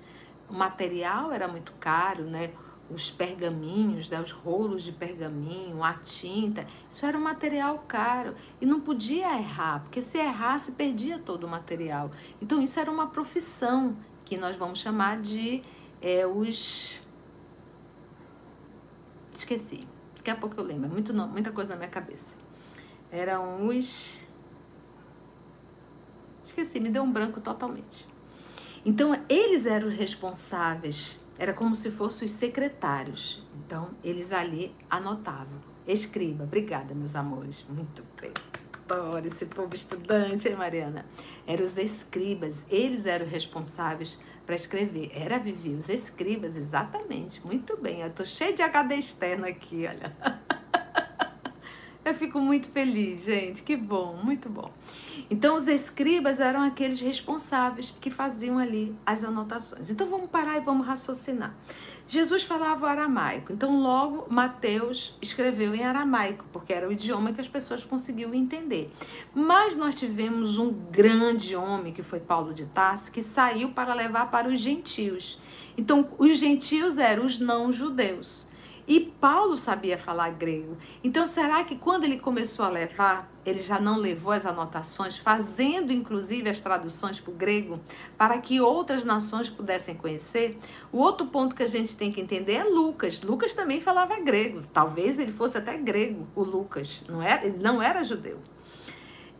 O material era muito caro, né? os pergaminhos, né, os rolos de pergaminho, a tinta, isso era um material caro e não podia errar, porque se errasse perdia todo o material. Então isso era uma profissão que nós vamos chamar de é, os esqueci. Daqui a pouco eu lembro, muito não, muita coisa na minha cabeça. Eram os esqueci, me deu um branco totalmente. Então eles eram responsáveis era como se fossem os secretários. Então, eles ali anotavam. Escriba. Obrigada, meus amores. Muito bem. Adoro esse povo estudante, hein, Mariana? Eram os escribas. Eles eram responsáveis para escrever. Era Vivi, os escribas, exatamente. Muito bem. Eu tô cheia de HD externo aqui, olha. Eu fico muito feliz, gente. Que bom, muito bom. Então, os escribas eram aqueles responsáveis que faziam ali as anotações. Então, vamos parar e vamos raciocinar. Jesus falava aramaico, então, logo Mateus escreveu em aramaico, porque era o idioma que as pessoas conseguiam entender. Mas nós tivemos um grande homem, que foi Paulo de Tarso, que saiu para levar para os gentios. Então, os gentios eram os não-judeus. E Paulo sabia falar grego. Então, será que quando ele começou a levar, ele já não levou as anotações, fazendo inclusive as traduções para o grego, para que outras nações pudessem conhecer? O outro ponto que a gente tem que entender é Lucas. Lucas também falava grego. Talvez ele fosse até grego, o Lucas. Não era, ele não era judeu.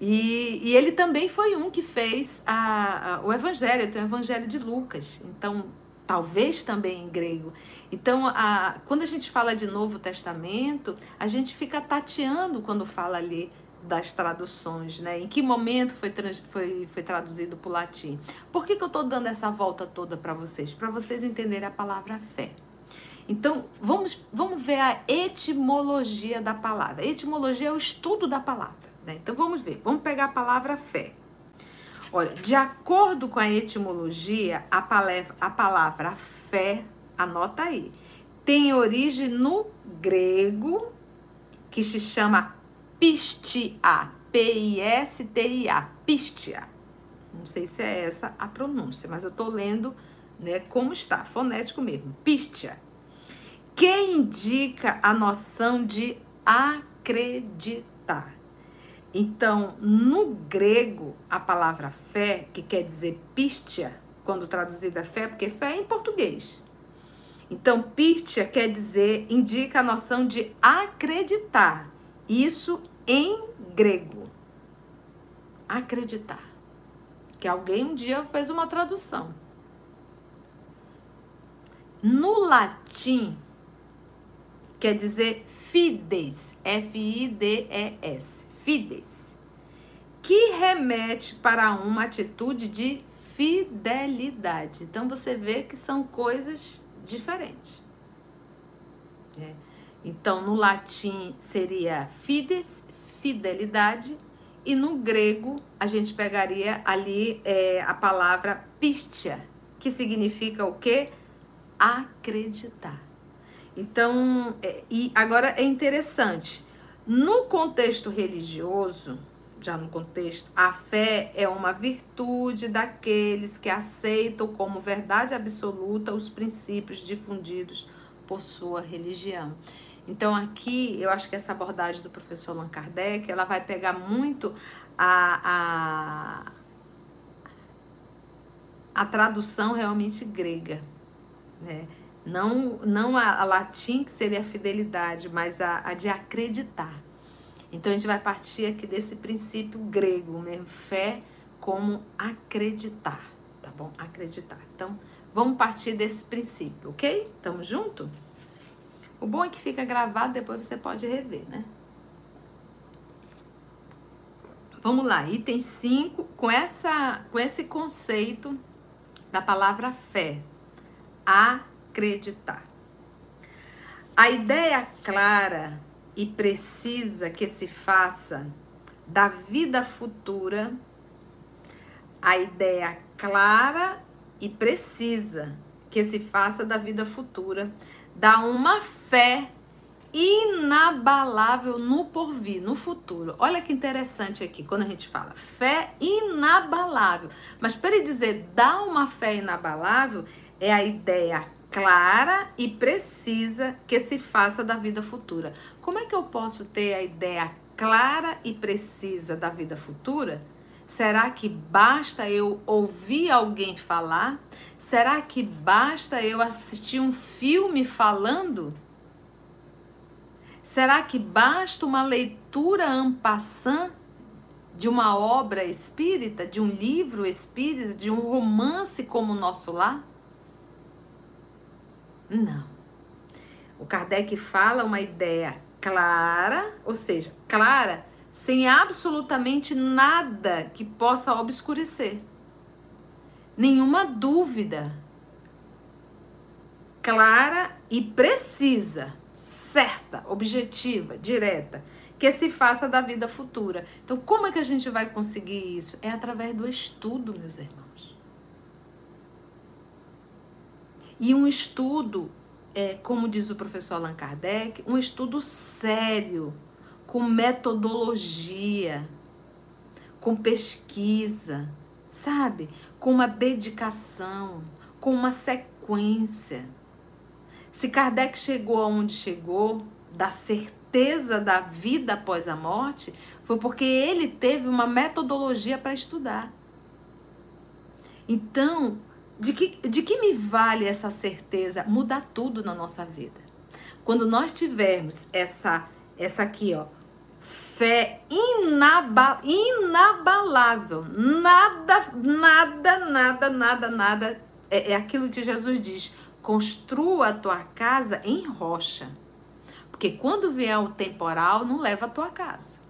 E, e ele também foi um que fez a, a, o evangelho, tem o evangelho de Lucas. Então, talvez também em grego. Então, a, quando a gente fala de Novo Testamento, a gente fica tateando quando fala ali das traduções, né? Em que momento foi, trans, foi, foi traduzido para o latim? Por que, que eu estou dando essa volta toda para vocês? Para vocês entenderem a palavra fé. Então, vamos, vamos ver a etimologia da palavra. A etimologia é o estudo da palavra. Né? Então, vamos ver. Vamos pegar a palavra fé. Olha, de acordo com a etimologia, a palavra, a palavra fé, anota aí, tem origem no grego, que se chama pistia, P-I-S-T-I-A, pistia. Não sei se é essa a pronúncia, mas eu tô lendo né, como está, fonético mesmo, pistia, que indica a noção de acreditar. Então, no grego, a palavra fé, que quer dizer pistia, quando traduzida fé, porque fé é em português. Então, pistia quer dizer, indica a noção de acreditar. Isso em grego. Acreditar. Que alguém um dia fez uma tradução. No latim, quer dizer fides, F-I-D-E-S fides, que remete para uma atitude de fidelidade. Então você vê que são coisas diferentes. É. Então no latim seria fides, fidelidade, e no grego a gente pegaria ali é, a palavra pistia, que significa o quê? Acreditar. Então, é, e agora é interessante no contexto religioso, já no contexto, a fé é uma virtude daqueles que aceitam como verdade absoluta os princípios difundidos por sua religião. Então aqui eu acho que essa abordagem do professor Allan Kardec, ela vai pegar muito a, a, a tradução realmente grega, né? Não, não a, a latim, que seria a fidelidade, mas a, a de acreditar. Então a gente vai partir aqui desse princípio grego mesmo, fé como acreditar, tá bom? Acreditar. Então, vamos partir desse princípio, ok? Tamo junto? O bom é que fica gravado, depois você pode rever, né? Vamos lá, item 5, com, essa, com esse conceito da palavra fé, acreditar. A ideia clara e precisa que se faça da vida futura, a ideia clara e precisa que se faça da vida futura, dá uma fé inabalável no porvir, no futuro. Olha que interessante aqui, quando a gente fala fé inabalável. Mas para ele dizer dá uma fé inabalável, é a ideia clara e precisa que se faça da vida futura. Como é que eu posso ter a ideia clara e precisa da vida futura? Será que basta eu ouvir alguém falar? Será que basta eu assistir um filme falando? Será que basta uma leitura ampassã de uma obra espírita, de um livro espírita, de um romance como o nosso lar? Não. O Kardec fala uma ideia clara, ou seja, clara, sem absolutamente nada que possa obscurecer. Nenhuma dúvida. Clara e precisa certa, objetiva, direta, que se faça da vida futura. Então, como é que a gente vai conseguir isso? É através do estudo, meus irmãos. E um estudo, é, como diz o professor Allan Kardec, um estudo sério, com metodologia, com pesquisa, sabe? Com uma dedicação, com uma sequência. Se Kardec chegou aonde chegou, da certeza da vida após a morte, foi porque ele teve uma metodologia para estudar. Então, de que, de que me vale essa certeza? Muda tudo na nossa vida. Quando nós tivermos essa, essa aqui, ó, fé inaba, inabalável, nada, nada, nada, nada, nada, é, é aquilo que Jesus diz: Construa a tua casa em rocha. Porque quando vier o temporal, não leva a tua casa.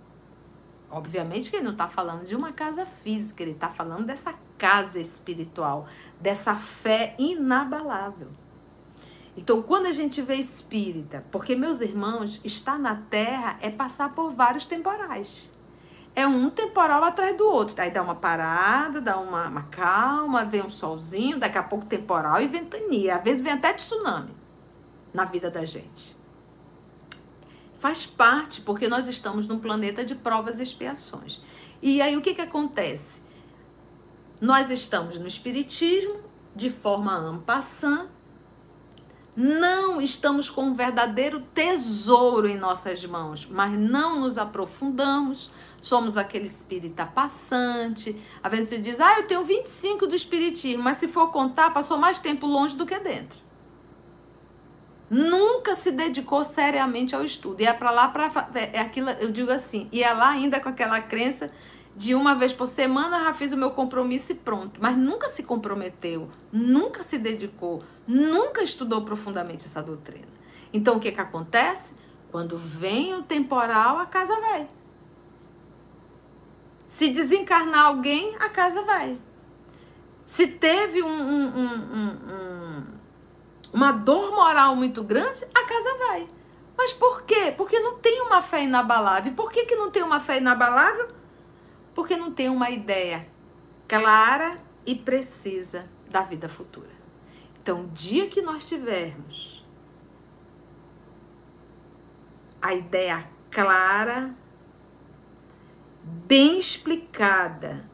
Obviamente que ele não está falando de uma casa física, ele está falando dessa casa espiritual, dessa fé inabalável. Então, quando a gente vê espírita, porque meus irmãos, estar na terra é passar por vários temporais é um temporal atrás do outro. Aí dá uma parada, dá uma, uma calma, vem um solzinho, daqui a pouco temporal e ventania. Às vezes vem até tsunami na vida da gente. Faz parte, porque nós estamos num planeta de provas e expiações. E aí o que, que acontece? Nós estamos no Espiritismo, de forma ampassã, não estamos com um verdadeiro tesouro em nossas mãos, mas não nos aprofundamos, somos aquele espírita passante. Às vezes você diz, ah, eu tenho 25 do espiritismo, mas se for contar, passou mais tempo longe do que dentro. Nunca se dedicou seriamente ao estudo. E é para lá para é aquilo, eu digo assim, e é lá ainda com aquela crença de uma vez por semana já fiz o meu compromisso e pronto. Mas nunca se comprometeu, nunca se dedicou, nunca estudou profundamente essa doutrina. Então o que que acontece? Quando vem o temporal, a casa vai. Se desencarnar alguém, a casa vai. Se teve um, um, um, uma dor moral muito grande, a casa vai. Mas por quê? Porque não tem uma fé inabalável. Por que, que não tem uma fé inabalável? Porque não tem uma ideia clara e precisa da vida futura. Então, o dia que nós tivermos a ideia clara bem explicada,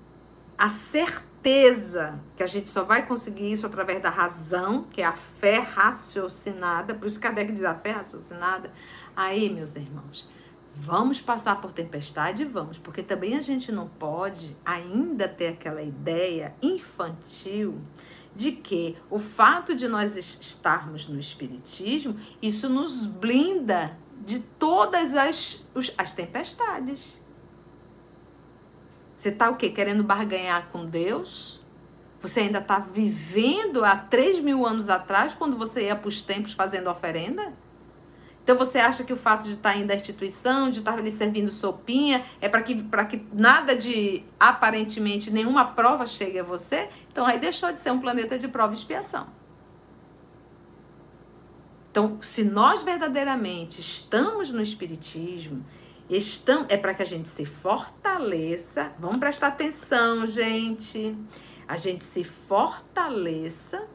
a certeza que a gente só vai conseguir isso através da razão, que é a fé raciocinada, por isso Kardec diz a fé raciocinada. Aí, meus irmãos, vamos passar por tempestade? Vamos, porque também a gente não pode ainda ter aquela ideia infantil de que o fato de nós estarmos no Espiritismo, isso nos blinda de todas as, as tempestades. Você está o quê? Querendo barganhar com Deus? Você ainda está vivendo há 3 mil anos atrás, quando você ia para os templos fazendo oferenda? Então você acha que o fato de estar indo à instituição, de estar ali servindo sopinha, é para que, que nada de aparentemente nenhuma prova chegue a você? Então aí deixou de ser um planeta de prova e expiação. Então, se nós verdadeiramente estamos no Espiritismo, estamos, é para que a gente se fortaleça. Vamos prestar atenção, gente. A gente se fortaleça,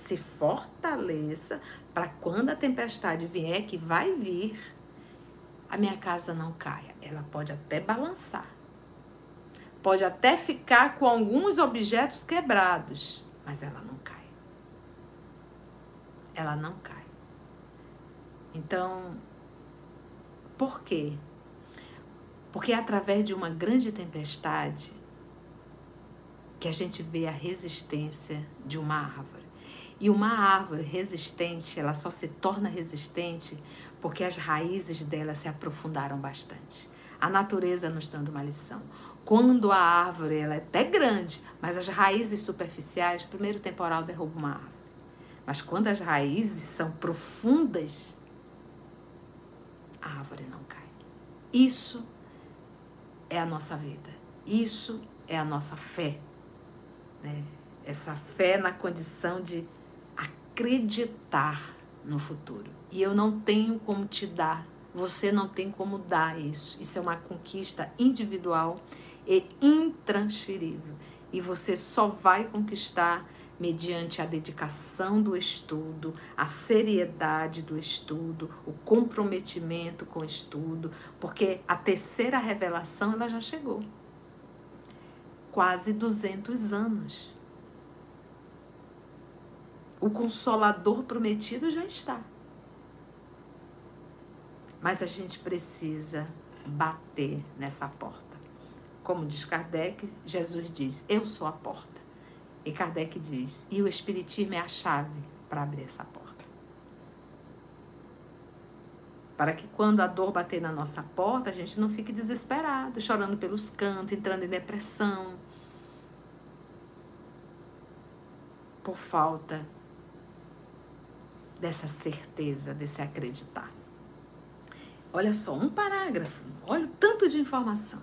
se fortaleça para quando a tempestade vier, que vai vir, a minha casa não caia. Ela pode até balançar. Pode até ficar com alguns objetos quebrados, mas ela não cai. Ela não cai. Então, por quê? Porque é através de uma grande tempestade que a gente vê a resistência de uma árvore. E uma árvore resistente, ela só se torna resistente porque as raízes dela se aprofundaram bastante. A natureza nos dando uma lição. Quando a árvore ela é até grande, mas as raízes superficiais, primeiro temporal derruba uma árvore. Mas quando as raízes são profundas, a árvore não cai. Isso é a nossa vida. Isso é a nossa fé. Né? Essa fé na condição de acreditar no futuro. E eu não tenho como te dar, você não tem como dar isso. Isso é uma conquista individual e intransferível. E você só vai conquistar mediante a dedicação do estudo, a seriedade do estudo, o comprometimento com o estudo, porque a terceira revelação ela já chegou. Quase 200 anos o consolador prometido já está. Mas a gente precisa bater nessa porta. Como diz Kardec, Jesus diz: Eu sou a porta. E Kardec diz: E o Espiritismo é a chave para abrir essa porta. Para que quando a dor bater na nossa porta, a gente não fique desesperado, chorando pelos cantos, entrando em depressão. Por falta dessa certeza, desse acreditar. Olha só, um parágrafo, olha o tanto de informação.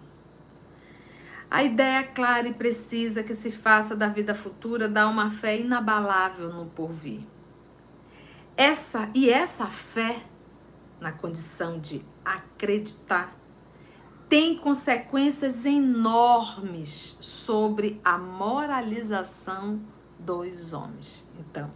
A ideia clara e precisa que se faça da vida futura dá uma fé inabalável no porvir. Essa e essa fé na condição de acreditar tem consequências enormes sobre a moralização dos homens. Então,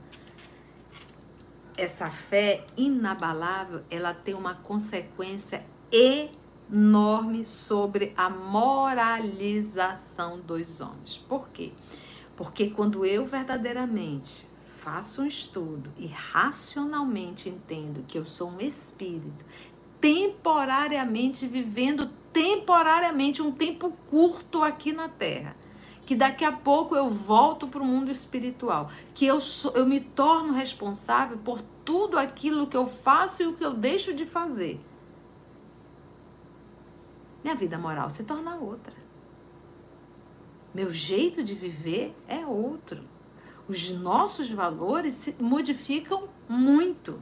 essa fé inabalável, ela tem uma consequência enorme sobre a moralização dos homens. Por quê? Porque quando eu verdadeiramente faço um estudo e racionalmente entendo que eu sou um espírito, temporariamente vivendo temporariamente um tempo curto aqui na Terra, que daqui a pouco eu volto para o mundo espiritual, que eu, sou, eu me torno responsável por tudo aquilo que eu faço e o que eu deixo de fazer. Minha vida moral se torna outra. Meu jeito de viver é outro. Os nossos valores se modificam muito.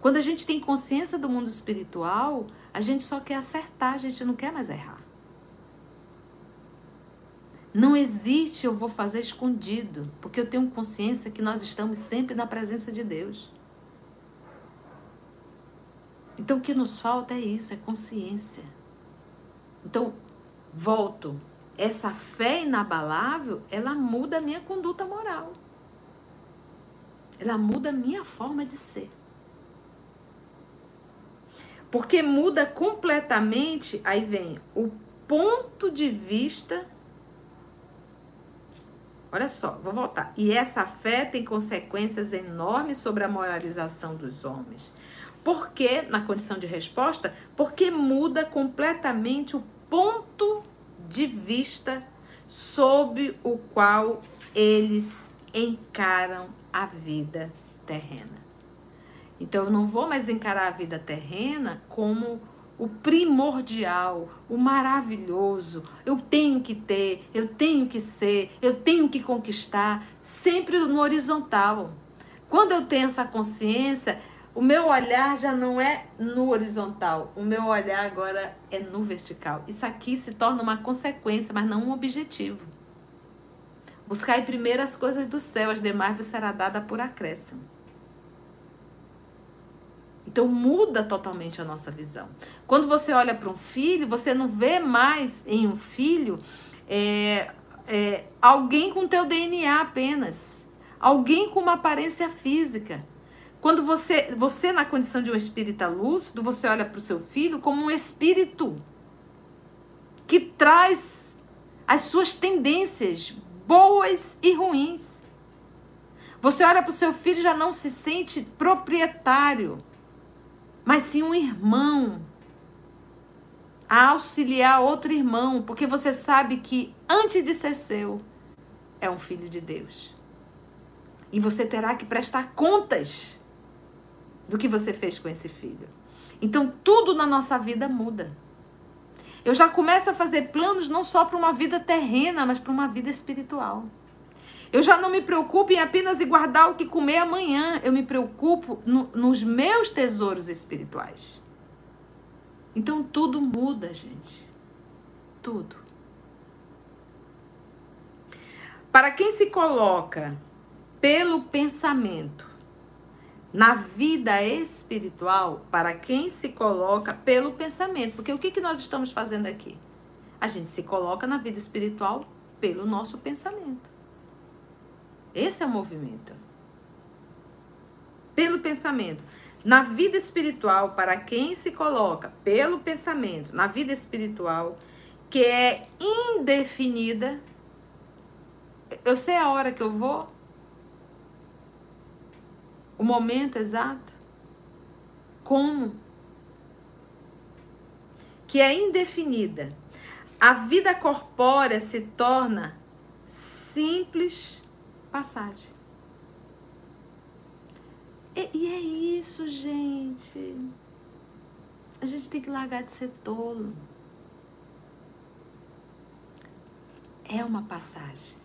Quando a gente tem consciência do mundo espiritual, a gente só quer acertar, a gente não quer mais errar. Não existe eu vou fazer escondido, porque eu tenho consciência que nós estamos sempre na presença de Deus. Então o que nos falta é isso, é consciência. Então, volto, essa fé inabalável, ela muda a minha conduta moral. Ela muda a minha forma de ser. Porque muda completamente, aí vem o ponto de vista Olha só, vou voltar. E essa fé tem consequências enormes sobre a moralização dos homens. Por que, na condição de resposta, porque muda completamente o ponto de vista sob o qual eles encaram a vida terrena. Então eu não vou mais encarar a vida terrena como o primordial, o maravilhoso. Eu tenho que ter, eu tenho que ser, eu tenho que conquistar, sempre no horizontal. Quando eu tenho essa consciência, o meu olhar já não é no horizontal, o meu olhar agora é no vertical. Isso aqui se torna uma consequência, mas não um objetivo. Buscai primeiro as coisas do céu, as demais vos será dada por acréscimo. Então muda totalmente a nossa visão. Quando você olha para um filho, você não vê mais em um filho é, é, alguém com teu DNA apenas, alguém com uma aparência física. Quando você, você na condição de um espírita lúcido, você olha para o seu filho como um espírito que traz as suas tendências boas e ruins. Você olha para o seu filho e já não se sente proprietário, mas sim um irmão a auxiliar outro irmão, porque você sabe que antes de ser seu, é um filho de Deus. E você terá que prestar contas do que você fez com esse filho. Então, tudo na nossa vida muda. Eu já começo a fazer planos não só para uma vida terrena, mas para uma vida espiritual. Eu já não me preocupo em apenas guardar o que comer amanhã. Eu me preocupo no, nos meus tesouros espirituais. Então tudo muda, gente. Tudo. Para quem se coloca pelo pensamento na vida espiritual para quem se coloca pelo pensamento. Porque o que, que nós estamos fazendo aqui? A gente se coloca na vida espiritual pelo nosso pensamento. Esse é o movimento. Pelo pensamento. Na vida espiritual, para quem se coloca pelo pensamento, na vida espiritual, que é indefinida, eu sei a hora que eu vou, o momento exato? Como? Que é indefinida. A vida corpórea se torna simples passagem. E, e é isso, gente. A gente tem que largar de ser tolo. É uma passagem.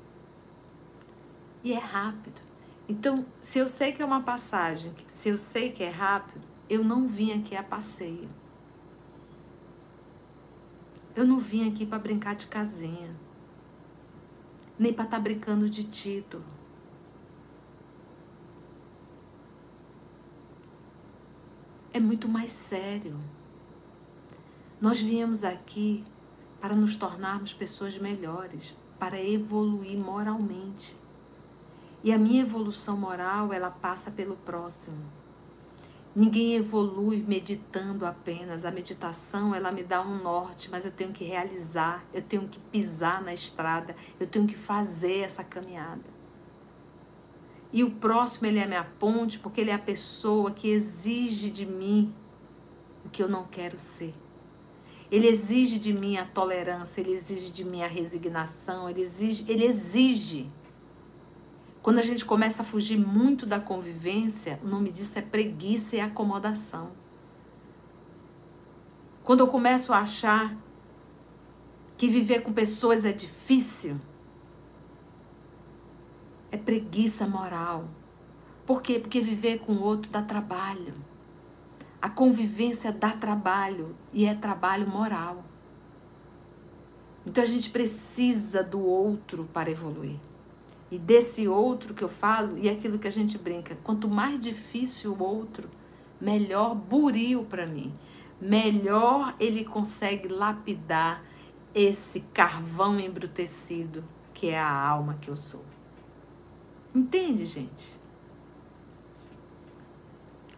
E é rápido. Então, se eu sei que é uma passagem, se eu sei que é rápido, eu não vim aqui a passeio. Eu não vim aqui para brincar de casinha. Nem para estar tá brincando de título. É muito mais sério. Nós viemos aqui para nos tornarmos pessoas melhores, para evoluir moralmente. E a minha evolução moral, ela passa pelo próximo. Ninguém evolui meditando apenas. A meditação, ela me dá um norte, mas eu tenho que realizar, eu tenho que pisar na estrada, eu tenho que fazer essa caminhada. E o próximo, ele é a minha ponte, porque ele é a pessoa que exige de mim o que eu não quero ser. Ele exige de mim a tolerância, ele exige de mim a resignação, ele exige, ele exige quando a gente começa a fugir muito da convivência, o nome disso é preguiça e acomodação. Quando eu começo a achar que viver com pessoas é difícil, é preguiça moral. Por quê? Porque viver com o outro dá trabalho. A convivência dá trabalho e é trabalho moral. Então a gente precisa do outro para evoluir. E desse outro que eu falo, e aquilo que a gente brinca, quanto mais difícil o outro, melhor buril para mim. Melhor ele consegue lapidar esse carvão embrutecido que é a alma que eu sou. Entende, gente?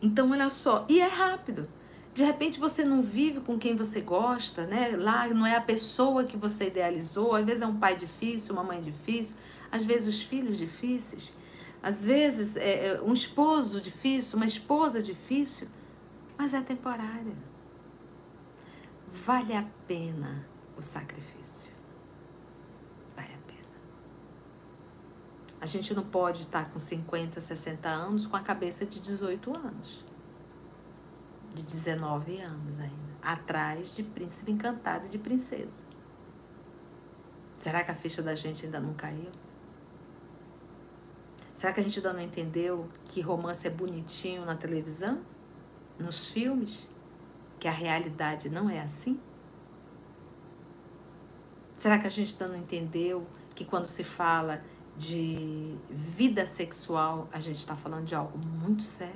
Então, olha só, e é rápido. De repente você não vive com quem você gosta, né? Lá não é a pessoa que você idealizou, às vezes é um pai difícil, uma mãe difícil, às vezes os filhos difíceis, às vezes é, é um esposo difícil, uma esposa difícil, mas é temporária. Vale a pena o sacrifício. Vale a pena. A gente não pode estar com 50, 60 anos com a cabeça de 18 anos. de 19 anos ainda, atrás de príncipe encantado e de princesa. Será que a ficha da gente ainda não caiu? Será que a gente ainda não entendeu que romance é bonitinho na televisão? Nos filmes? Que a realidade não é assim? Será que a gente ainda não entendeu que quando se fala de vida sexual, a gente está falando de algo muito sério?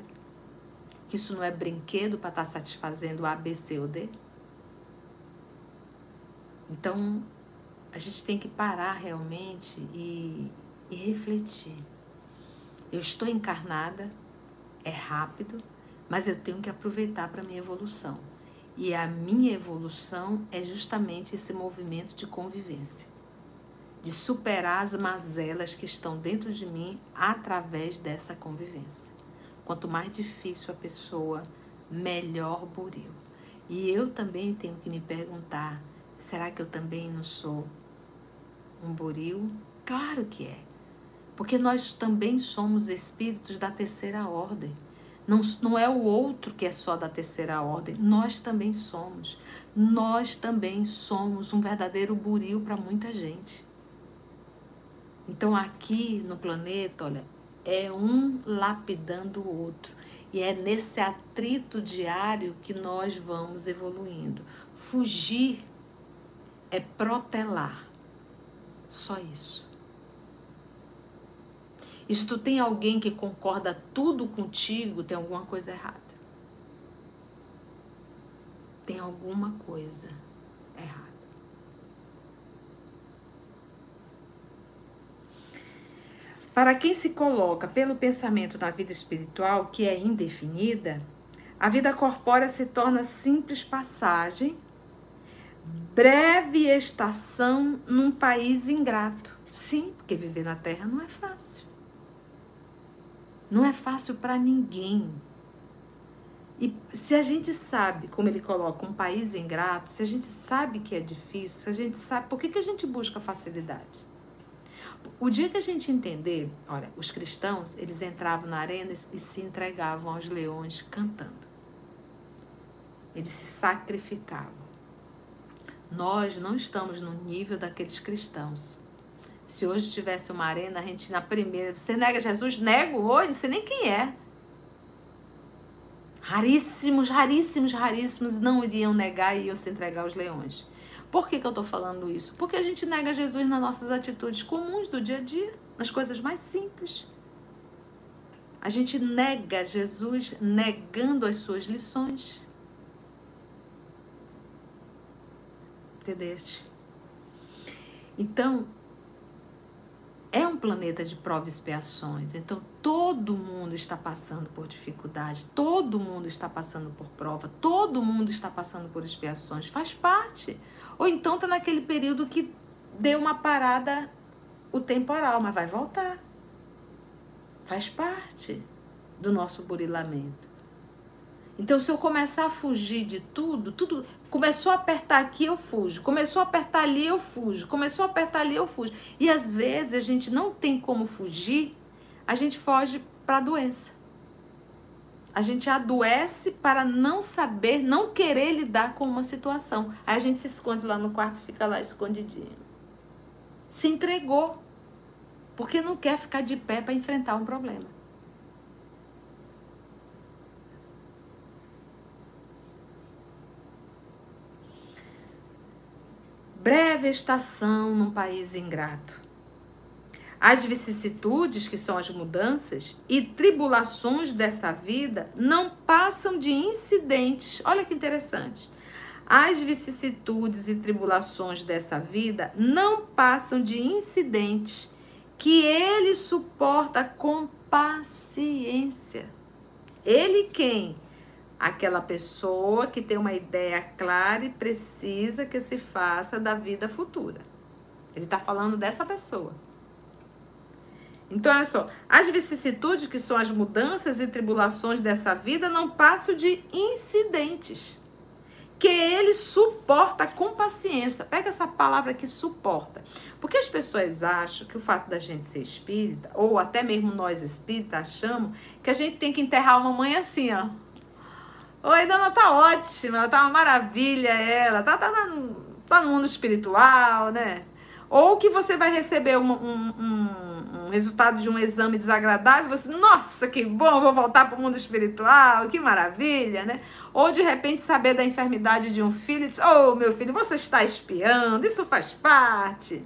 Que isso não é brinquedo para estar tá satisfazendo A, B, C ou D? Então, a gente tem que parar realmente e, e refletir. Eu estou encarnada, é rápido, mas eu tenho que aproveitar para minha evolução. E a minha evolução é justamente esse movimento de convivência, de superar as mazelas que estão dentro de mim através dessa convivência. Quanto mais difícil a pessoa, melhor buril. E eu também tenho que me perguntar: será que eu também não sou um buril? Claro que é. Porque nós também somos espíritos da terceira ordem. Não, não é o outro que é só da terceira ordem, nós também somos. Nós também somos um verdadeiro buril para muita gente. Então, aqui no planeta, olha, é um lapidando o outro. E é nesse atrito diário que nós vamos evoluindo. Fugir é protelar. Só isso. E se tu tem alguém que concorda tudo contigo, tem alguma coisa errada. Tem alguma coisa errada. Para quem se coloca pelo pensamento na vida espiritual, que é indefinida, a vida corpórea se torna simples passagem, breve estação num país ingrato. Sim, porque viver na Terra não é fácil. Não é fácil para ninguém. E se a gente sabe, como ele coloca, um país ingrato, se a gente sabe que é difícil, se a gente sabe, por que, que a gente busca facilidade? O dia que a gente entender, olha, os cristãos, eles entravam na arena e se entregavam aos leões cantando. Eles se sacrificavam. Nós não estamos no nível daqueles cristãos. Se hoje tivesse uma arena, a gente na primeira. Você nega Jesus? Nego hoje, não sei nem quem é. Raríssimos, raríssimos, raríssimos não iriam negar e iam se entregar aos leões. Por que, que eu estou falando isso? Porque a gente nega Jesus nas nossas atitudes comuns do dia a dia, nas coisas mais simples. A gente nega Jesus negando as suas lições. Entendeste? Então, é um planeta de provas e expiações. Então, todo mundo está passando por dificuldade, todo mundo está passando por prova, todo mundo está passando por expiações. Faz parte. Ou então está naquele período que deu uma parada o temporal, mas vai voltar. Faz parte do nosso burilamento. Então, se eu começar a fugir de tudo, tudo começou a apertar aqui, eu fujo. Começou a apertar ali, eu fujo. Começou a apertar ali, eu fujo. E às vezes a gente não tem como fugir, a gente foge para a doença. A gente adoece para não saber, não querer lidar com uma situação. Aí a gente se esconde lá no quarto e fica lá escondidinho. Se entregou. Porque não quer ficar de pé para enfrentar um problema. Breve estação num país ingrato. As vicissitudes, que são as mudanças, e tribulações dessa vida não passam de incidentes. Olha que interessante. As vicissitudes e tribulações dessa vida não passam de incidentes que ele suporta com paciência. Ele quem? Aquela pessoa que tem uma ideia clara e precisa que se faça da vida futura. Ele está falando dessa pessoa. Então, olha só, as vicissitudes, que são as mudanças e tribulações dessa vida, não passam de incidentes que ele suporta com paciência. Pega essa palavra aqui, suporta. Porque as pessoas acham que o fato da gente ser espírita, ou até mesmo nós espíritas achamos, que a gente tem que enterrar uma mãe assim, ó Oi, dona, tá ótima, ela tá uma maravilha, ela. Tá, tá, tá, tá no mundo espiritual, né? Ou que você vai receber um, um, um, um resultado de um exame desagradável, você, nossa, que bom, vou voltar para o mundo espiritual, que maravilha, né? Ou de repente saber da enfermidade de um filho, diz, oh, meu filho, você está espiando, isso faz parte.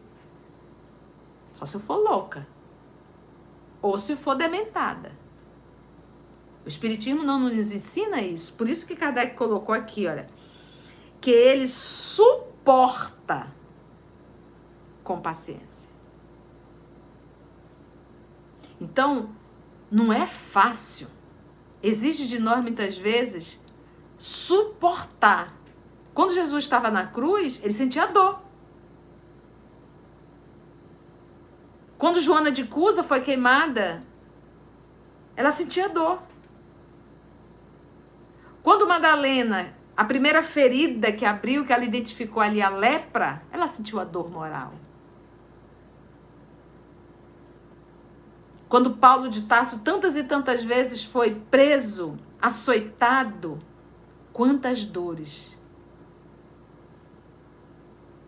Só se eu for louca. Ou se for dementada. O Espiritismo não nos ensina isso. Por isso que Kardec colocou aqui, olha, que ele suporta com paciência. Então, não é fácil. Exige de nós, muitas vezes, suportar. Quando Jesus estava na cruz, ele sentia dor. Quando Joana de Cusa foi queimada, ela sentia dor. Quando Madalena, a primeira ferida que abriu, que ela identificou ali a lepra, ela sentiu a dor moral. Quando Paulo de Tarso tantas e tantas vezes foi preso, açoitado, quantas dores.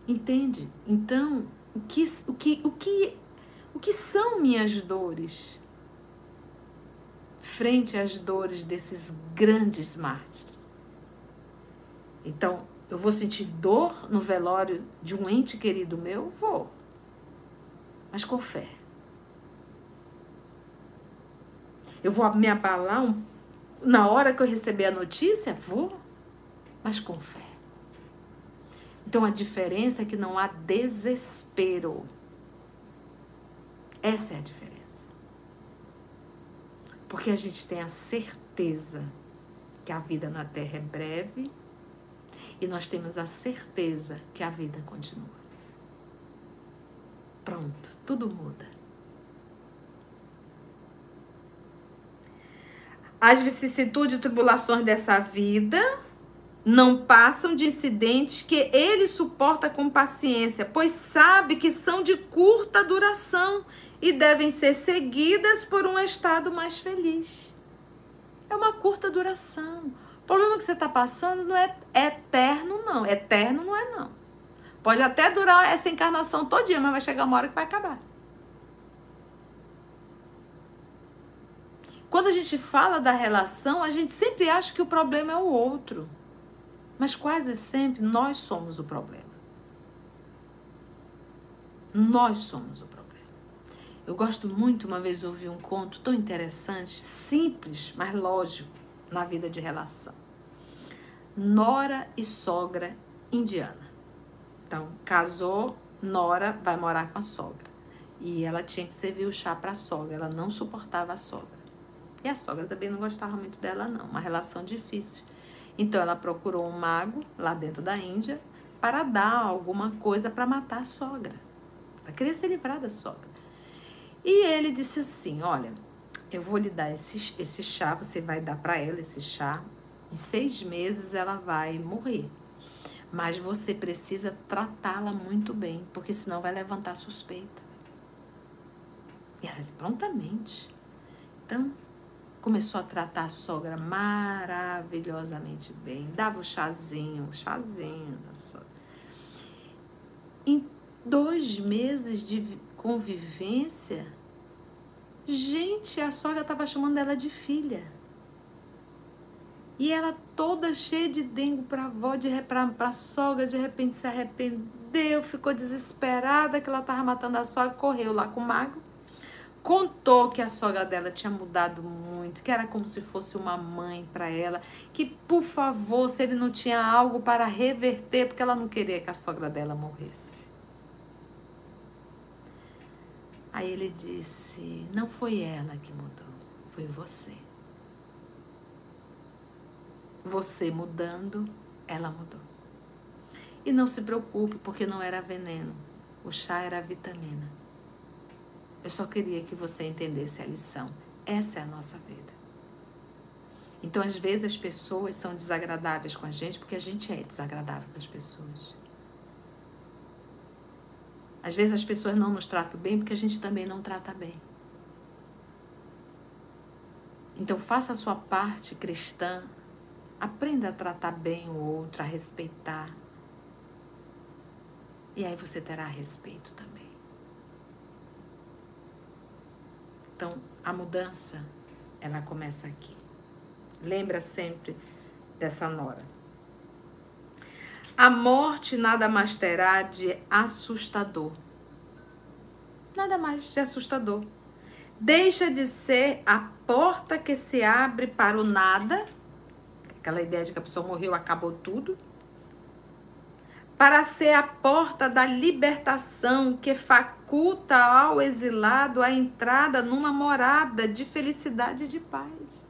Entende? Então, o que, o que, o que, o que são minhas dores? Frente às dores desses grandes mártires. Então, eu vou sentir dor no velório de um ente querido meu? Vou. Mas com fé. Eu vou me abalar um, na hora que eu receber a notícia? Vou, mas com fé. Então a diferença é que não há desespero. Essa é a diferença. Porque a gente tem a certeza que a vida na Terra é breve e nós temos a certeza que a vida continua. Pronto, tudo muda. As vicissitudes e tribulações dessa vida não passam de incidentes que ele suporta com paciência, pois sabe que são de curta duração e devem ser seguidas por um estado mais feliz. É uma curta duração. O problema que você está passando não é eterno, não. Eterno não é, não. Pode até durar essa encarnação todo dia, mas vai chegar uma hora que vai acabar. Quando a gente fala da relação, a gente sempre acha que o problema é o outro. Mas quase sempre nós somos o problema. Nós somos o problema. Eu gosto muito, uma vez ouvi um conto tão interessante, simples, mas lógico, na vida de relação. Nora e sogra indiana. Então, casou, Nora vai morar com a sogra. E ela tinha que servir o chá para a sogra, ela não suportava a sogra. E a sogra também não gostava muito dela, não. Uma relação difícil. Então ela procurou um mago lá dentro da Índia para dar alguma coisa para matar a sogra. Ela queria se livrar da sogra. E ele disse assim: Olha, eu vou lhe dar esse, esse chá, você vai dar para ela esse chá. Em seis meses ela vai morrer. Mas você precisa tratá-la muito bem, porque senão vai levantar suspeita. E ela disse, prontamente. Então, começou a tratar a sogra maravilhosamente bem. Dava o chazinho, o chazinho da sogra. Em dois meses de convivência, gente, a sogra estava chamando ela de filha. E ela toda cheia de dengo para avó, para a sogra, de repente se arrependeu, ficou desesperada que ela estava matando a sogra, correu lá com o mago contou que a sogra dela tinha mudado muito, que era como se fosse uma mãe para ela, que por favor, se ele não tinha algo para reverter, porque ela não queria que a sogra dela morresse. Aí ele disse: Não foi ela que mudou, foi você. Você mudando, ela mudou. E não se preocupe, porque não era veneno, o chá era vitamina. Eu só queria que você entendesse a lição. Essa é a nossa vida. Então, às vezes, as pessoas são desagradáveis com a gente porque a gente é desagradável com as pessoas. Às vezes, as pessoas não nos tratam bem porque a gente também não trata bem. Então, faça a sua parte cristã Aprenda a tratar bem o outro, a respeitar. E aí você terá respeito também. Então, a mudança, ela começa aqui. Lembra sempre dessa nora. A morte nada mais terá de assustador. Nada mais de assustador. Deixa de ser a porta que se abre para o nada, aquela ideia de que a pessoa morreu, acabou tudo, para ser a porta da libertação que faculta ao exilado a entrada numa morada de felicidade e de paz.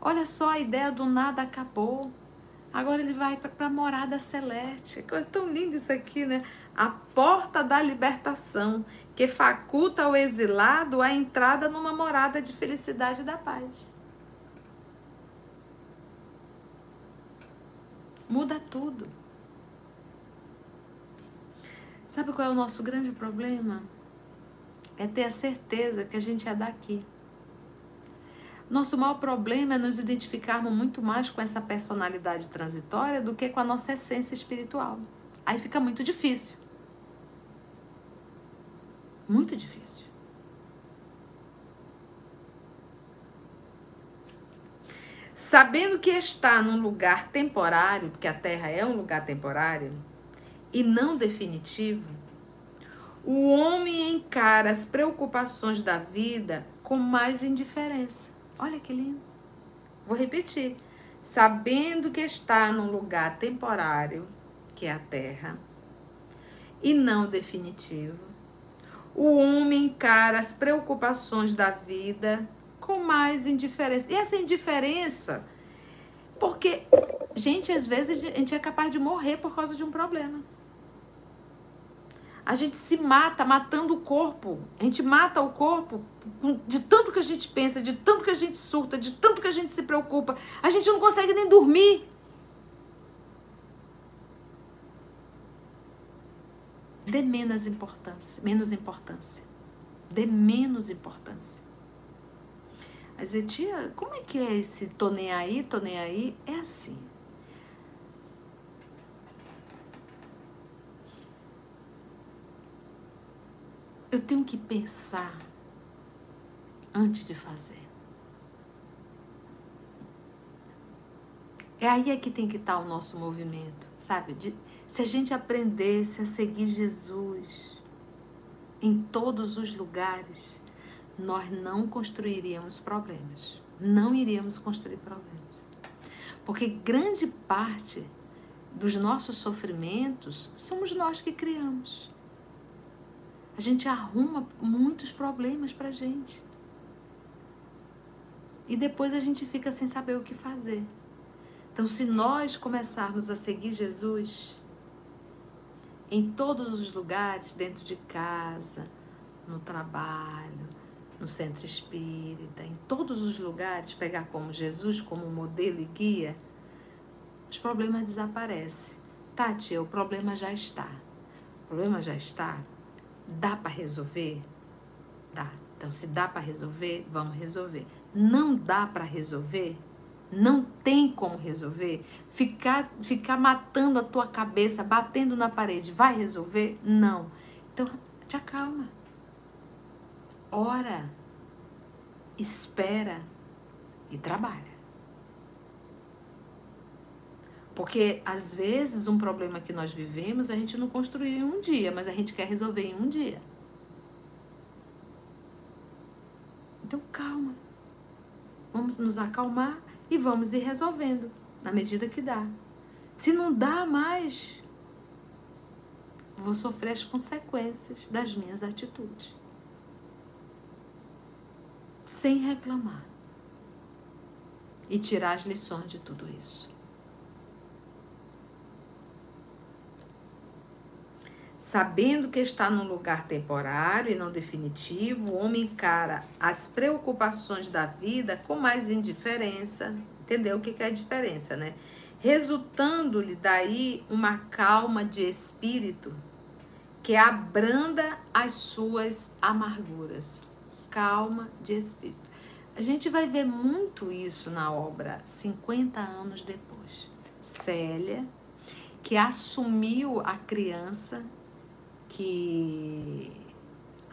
Olha só a ideia do nada acabou. Agora ele vai para a morada celeste. Coisa tão linda isso aqui, né? A porta da libertação que faculta ao exilado a entrada numa morada de felicidade e da paz. Muda tudo. Sabe qual é o nosso grande problema? É ter a certeza que a gente é daqui. Nosso maior problema é nos identificarmos muito mais com essa personalidade transitória do que com a nossa essência espiritual. Aí fica muito difícil. Muito difícil. Sabendo que está num lugar temporário, porque a Terra é um lugar temporário e não definitivo, o homem encara as preocupações da vida com mais indiferença. Olha que lindo. Vou repetir. Sabendo que está num lugar temporário, que é a Terra, e não definitivo, o homem encara as preocupações da vida com mais indiferença. E essa indiferença, porque, gente, às vezes a gente é capaz de morrer por causa de um problema. A gente se mata matando o corpo. A gente mata o corpo de tanto que a gente pensa, de tanto que a gente surta, de tanto que a gente se preocupa. A gente não consegue nem dormir. Dê menos importância, menos importância. Dê menos importância. Mas, tia, como é que é esse tô nem aí, tô nem aí? É assim. Eu tenho que pensar antes de fazer. É aí é que tem que estar o nosso movimento, sabe? De, se a gente aprendesse a seguir Jesus em todos os lugares, nós não construiríamos problemas. Não iríamos construir problemas. Porque grande parte dos nossos sofrimentos somos nós que criamos. A gente arruma muitos problemas para gente. E depois a gente fica sem saber o que fazer. Então, se nós começarmos a seguir Jesus em todos os lugares, dentro de casa, no trabalho, no centro espírita, em todos os lugares, pegar como Jesus como modelo e guia, os problemas desaparecem. Tati, o problema já está. O problema já está. Dá para resolver? Dá. Então, se dá para resolver, vamos resolver. Não dá para resolver? Não tem como resolver? Ficar, ficar matando a tua cabeça, batendo na parede, vai resolver? Não. Então, te acalma. Ora, espera e trabalha. Porque às vezes um problema que nós vivemos a gente não construiu em um dia, mas a gente quer resolver em um dia. Então calma. Vamos nos acalmar e vamos ir resolvendo na medida que dá. Se não dá mais, vou sofrer as consequências das minhas atitudes. Sem reclamar. E tirar as lições de tudo isso. Sabendo que está num lugar temporário e não definitivo, o homem encara as preocupações da vida com mais indiferença. Entendeu o que é a diferença, né? Resultando-lhe daí uma calma de espírito que abranda as suas amarguras. Calma de espírito. A gente vai ver muito isso na obra 50 anos depois. Célia, que assumiu a criança que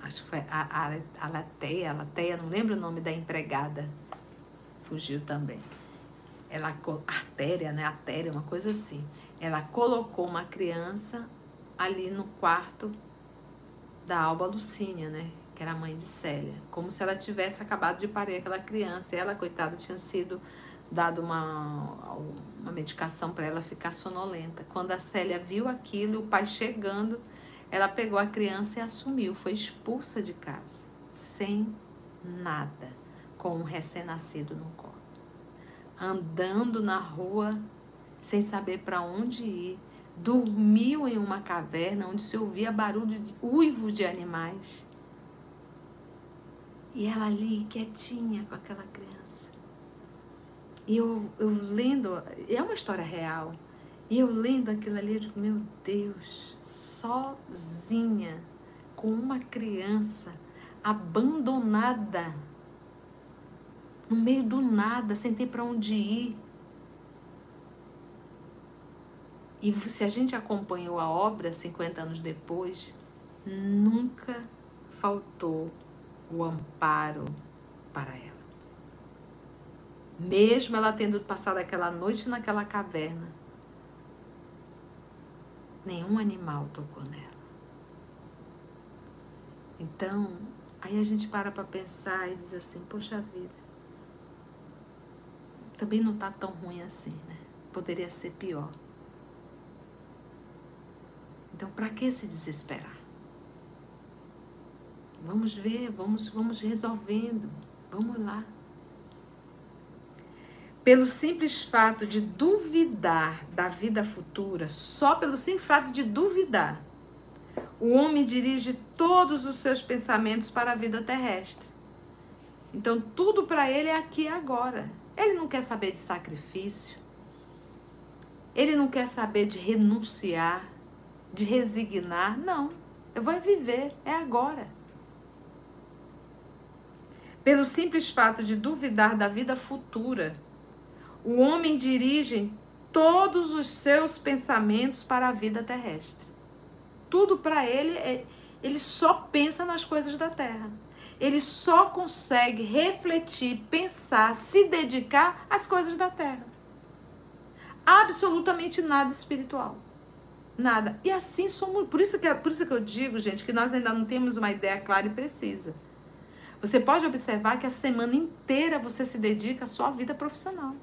acho que foi a, a, a Lateia, a Lateia, não lembro o nome da empregada, fugiu também. Ela, artéria, né? Artéria, uma coisa assim. Ela colocou uma criança ali no quarto da Alba Lucínia, né? Que era a mãe de Célia. Como se ela tivesse acabado de parir aquela criança. E ela, coitada, tinha sido dado uma, uma medicação para ela ficar sonolenta. Quando a Célia viu aquilo, o pai chegando, ela pegou a criança e assumiu, foi expulsa de casa, sem nada, com um recém-nascido no colo. Andando na rua, sem saber para onde ir, dormiu em uma caverna onde se ouvia barulho de uivo de animais. E ela ali, quietinha com aquela criança. E eu, eu lendo, é uma história real. E eu lendo aquilo ali, eu digo, meu Deus, sozinha, com uma criança abandonada, no meio do nada, sem ter para onde ir. E se a gente acompanhou a obra 50 anos depois, nunca faltou o amparo para ela. Mesmo ela tendo passado aquela noite naquela caverna, nenhum animal tocou nela. Então, aí a gente para para pensar e diz assim: poxa vida, também não está tão ruim assim, né? Poderia ser pior. Então, para que se desesperar? Vamos ver, vamos, vamos resolvendo. Vamos lá pelo simples fato de duvidar da vida futura, só pelo simples fato de duvidar, o homem dirige todos os seus pensamentos para a vida terrestre. Então, tudo para ele é aqui e agora. Ele não quer saber de sacrifício. Ele não quer saber de renunciar, de resignar. Não. Eu vou viver, é agora. Pelo simples fato de duvidar da vida futura, o homem dirige todos os seus pensamentos para a vida terrestre. Tudo para ele, é, ele só pensa nas coisas da terra. Ele só consegue refletir, pensar, se dedicar às coisas da terra. Absolutamente nada espiritual. Nada. E assim somos. Por isso, que, por isso que eu digo, gente, que nós ainda não temos uma ideia clara e precisa. Você pode observar que a semana inteira você se dedica à sua vida profissional.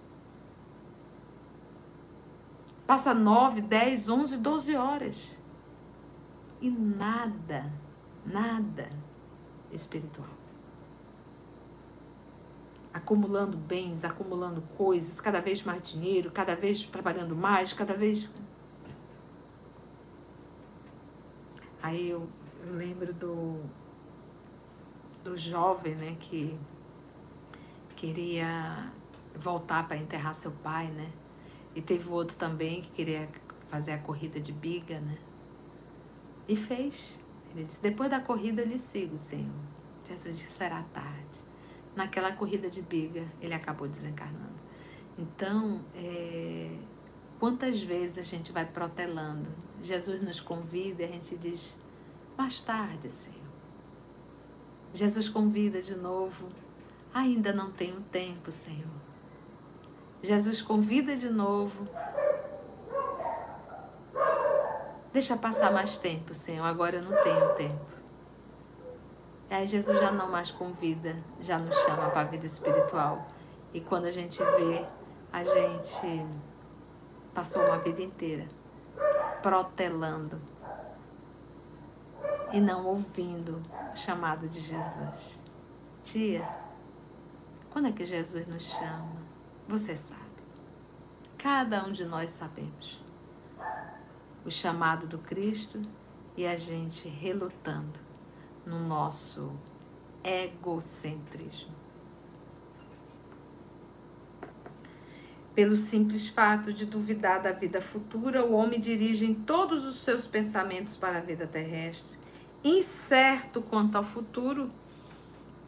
Passa 9, 10, 11, 12 horas. E nada, nada espiritual. Acumulando bens, acumulando coisas, cada vez mais dinheiro, cada vez trabalhando mais, cada vez. Aí eu, eu lembro do, do jovem, né, que queria voltar para enterrar seu pai, né? E teve outro também que queria fazer a corrida de biga, né? E fez. Ele disse: Depois da corrida eu lhe sigo, Senhor. Jesus disse: Será tarde. Naquela corrida de biga, ele acabou desencarnando. Então, é, quantas vezes a gente vai protelando? Jesus nos convida e a gente diz: Mais tarde, Senhor. Jesus convida de novo: Ainda não tenho tempo, Senhor. Jesus convida de novo. Deixa passar mais tempo, Senhor. Agora eu não tenho tempo. Aí Jesus já não mais convida, já nos chama para a vida espiritual. E quando a gente vê, a gente passou uma vida inteira protelando e não ouvindo o chamado de Jesus. Tia, quando é que Jesus nos chama? Você sabe. Cada um de nós sabemos. O chamado do Cristo e a gente relutando no nosso egocentrismo. Pelo simples fato de duvidar da vida futura, o homem dirige todos os seus pensamentos para a vida terrestre. Incerto quanto ao futuro,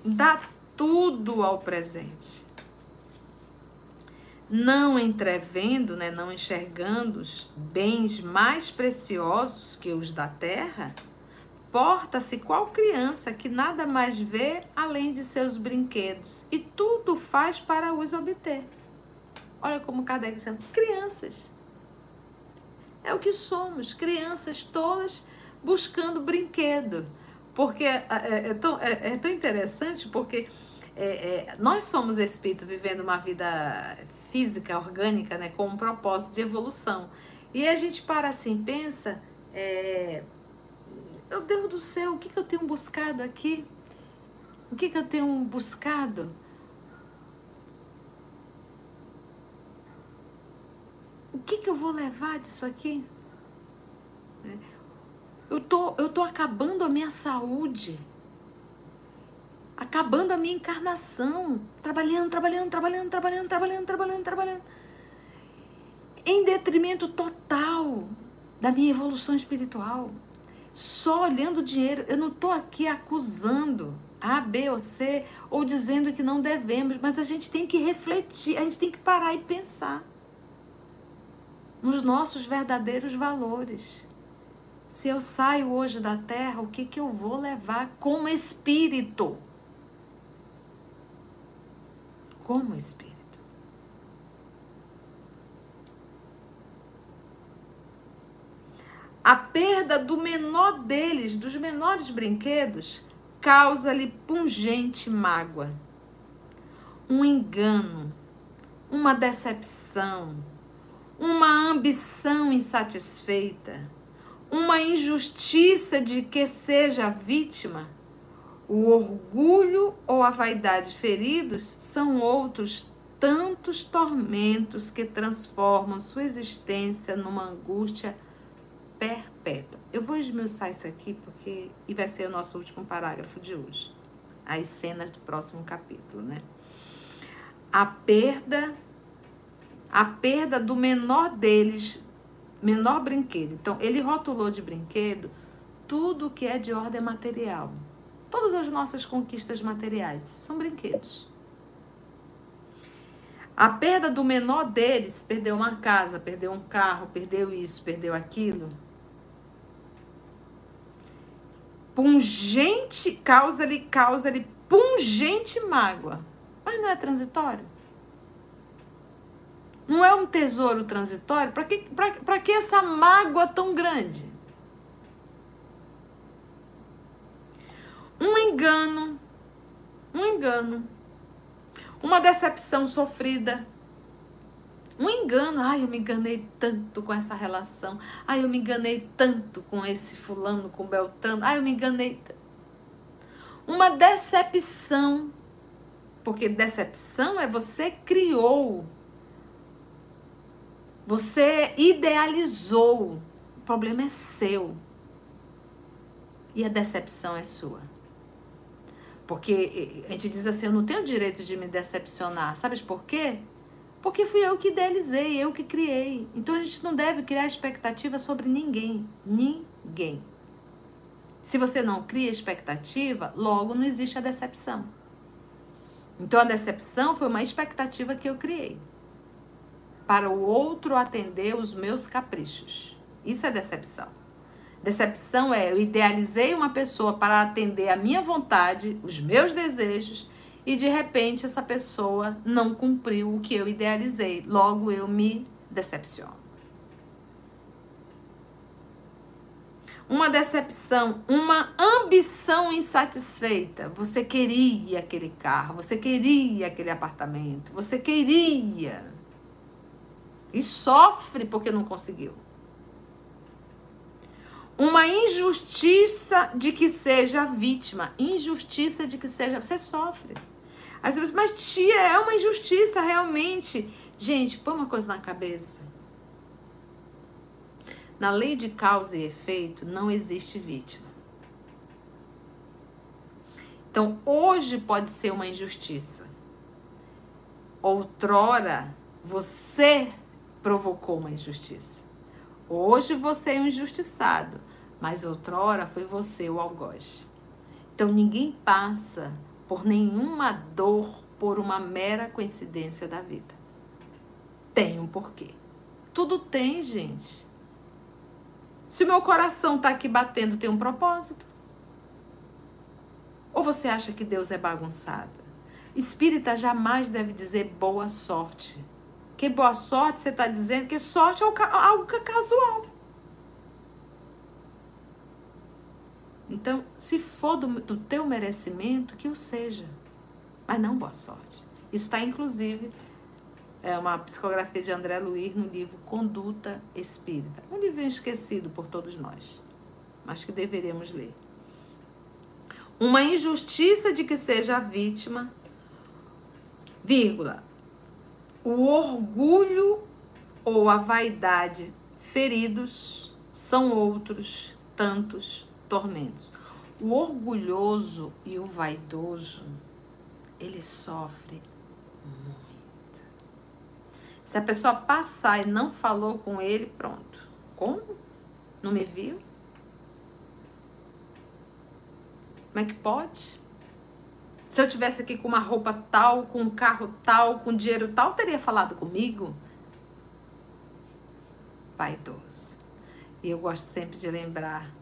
dá tudo ao presente. Não entrevendo, né, não enxergando os bens mais preciosos que os da terra, porta-se qual criança que nada mais vê além de seus brinquedos e tudo faz para os obter. Olha como Kardec chama crianças. É o que somos, crianças todas buscando brinquedo. Porque é, é, é tão, é, é, tão interessante, porque é, é, nós somos espíritos vivendo uma vida física, orgânica, né, com um propósito de evolução. E a gente para assim, pensa, é, meu Deus do céu, o que, que eu tenho buscado aqui? O que, que eu tenho buscado? O que, que eu vou levar disso aqui? Eu tô, eu tô acabando a minha saúde, acabando a minha encarnação, trabalhando, trabalhando, trabalhando, trabalhando, trabalhando, trabalhando, trabalhando, em detrimento total da minha evolução espiritual. Só olhando dinheiro, eu não estou aqui acusando A, B ou C ou dizendo que não devemos, mas a gente tem que refletir, a gente tem que parar e pensar nos nossos verdadeiros valores. Se eu saio hoje da terra, o que, que eu vou levar como espírito? Como espírito. A perda do menor deles, dos menores brinquedos, causa-lhe pungente mágoa, um engano, uma decepção, uma ambição insatisfeita uma injustiça de que seja vítima, o orgulho ou a vaidade feridos são outros tantos tormentos que transformam sua existência numa angústia perpétua. Eu vou esmiuçar isso aqui porque e vai ser o nosso último parágrafo de hoje. As cenas do próximo capítulo, né? A perda a perda do menor deles menor brinquedo. Então, ele rotulou de brinquedo tudo que é de ordem material. Todas as nossas conquistas materiais são brinquedos. A perda do menor deles, perdeu uma casa, perdeu um carro, perdeu isso, perdeu aquilo. Pungente, causa-lhe causa-lhe pungente mágoa. Mas não é transitório? Não é um tesouro transitório? Para que, que essa mágoa tão grande? Um engano, um engano, uma decepção sofrida, um engano. Ai, eu me enganei tanto com essa relação. Ai, eu me enganei tanto com esse fulano, com Beltrano. Ai, eu me enganei. Uma decepção. Porque decepção é você criou você idealizou. O problema é seu. E a decepção é sua. Porque a gente diz assim: eu não tenho direito de me decepcionar. Sabes por quê? Porque fui eu que idealizei, eu que criei. Então a gente não deve criar expectativa sobre ninguém. Ninguém. Se você não cria expectativa, logo não existe a decepção. Então a decepção foi uma expectativa que eu criei para o outro atender os meus caprichos. Isso é decepção. Decepção é eu idealizei uma pessoa para atender a minha vontade, os meus desejos, e de repente essa pessoa não cumpriu o que eu idealizei. Logo eu me decepciono. Uma decepção, uma ambição insatisfeita. Você queria aquele carro, você queria aquele apartamento, você queria e sofre porque não conseguiu. Uma injustiça de que seja vítima. Injustiça de que seja. Você sofre. Aí você mas tia, é uma injustiça realmente. Gente, põe uma coisa na cabeça. Na lei de causa e efeito não existe vítima. Então, hoje pode ser uma injustiça. Outrora, você provocou uma injustiça. Hoje você é um injustiçado, mas outrora foi você o algoz. Então ninguém passa por nenhuma dor por uma mera coincidência da vida. Tem um porquê. Tudo tem, gente. Se o meu coração está aqui batendo, tem um propósito. Ou você acha que Deus é bagunçado? Espírita jamais deve dizer boa sorte. Que boa sorte você está dizendo que sorte é algo casual. Então, se for do, do teu merecimento, que o seja. Mas não boa sorte. Isso está, inclusive, é uma psicografia de André Luiz no livro Conduta Espírita. Um livro esquecido por todos nós, mas que deveríamos ler. Uma injustiça de que seja a vítima, vírgula, o orgulho ou a vaidade feridos são outros tantos tormentos. O orgulhoso e o vaidoso, ele sofre muito. Se a pessoa passar e não falou com ele, pronto. Como? Não me viu? Como é que pode? Se eu tivesse aqui com uma roupa tal, com um carro tal, com dinheiro tal, teria falado comigo? Vaidoso. E eu gosto sempre de lembrar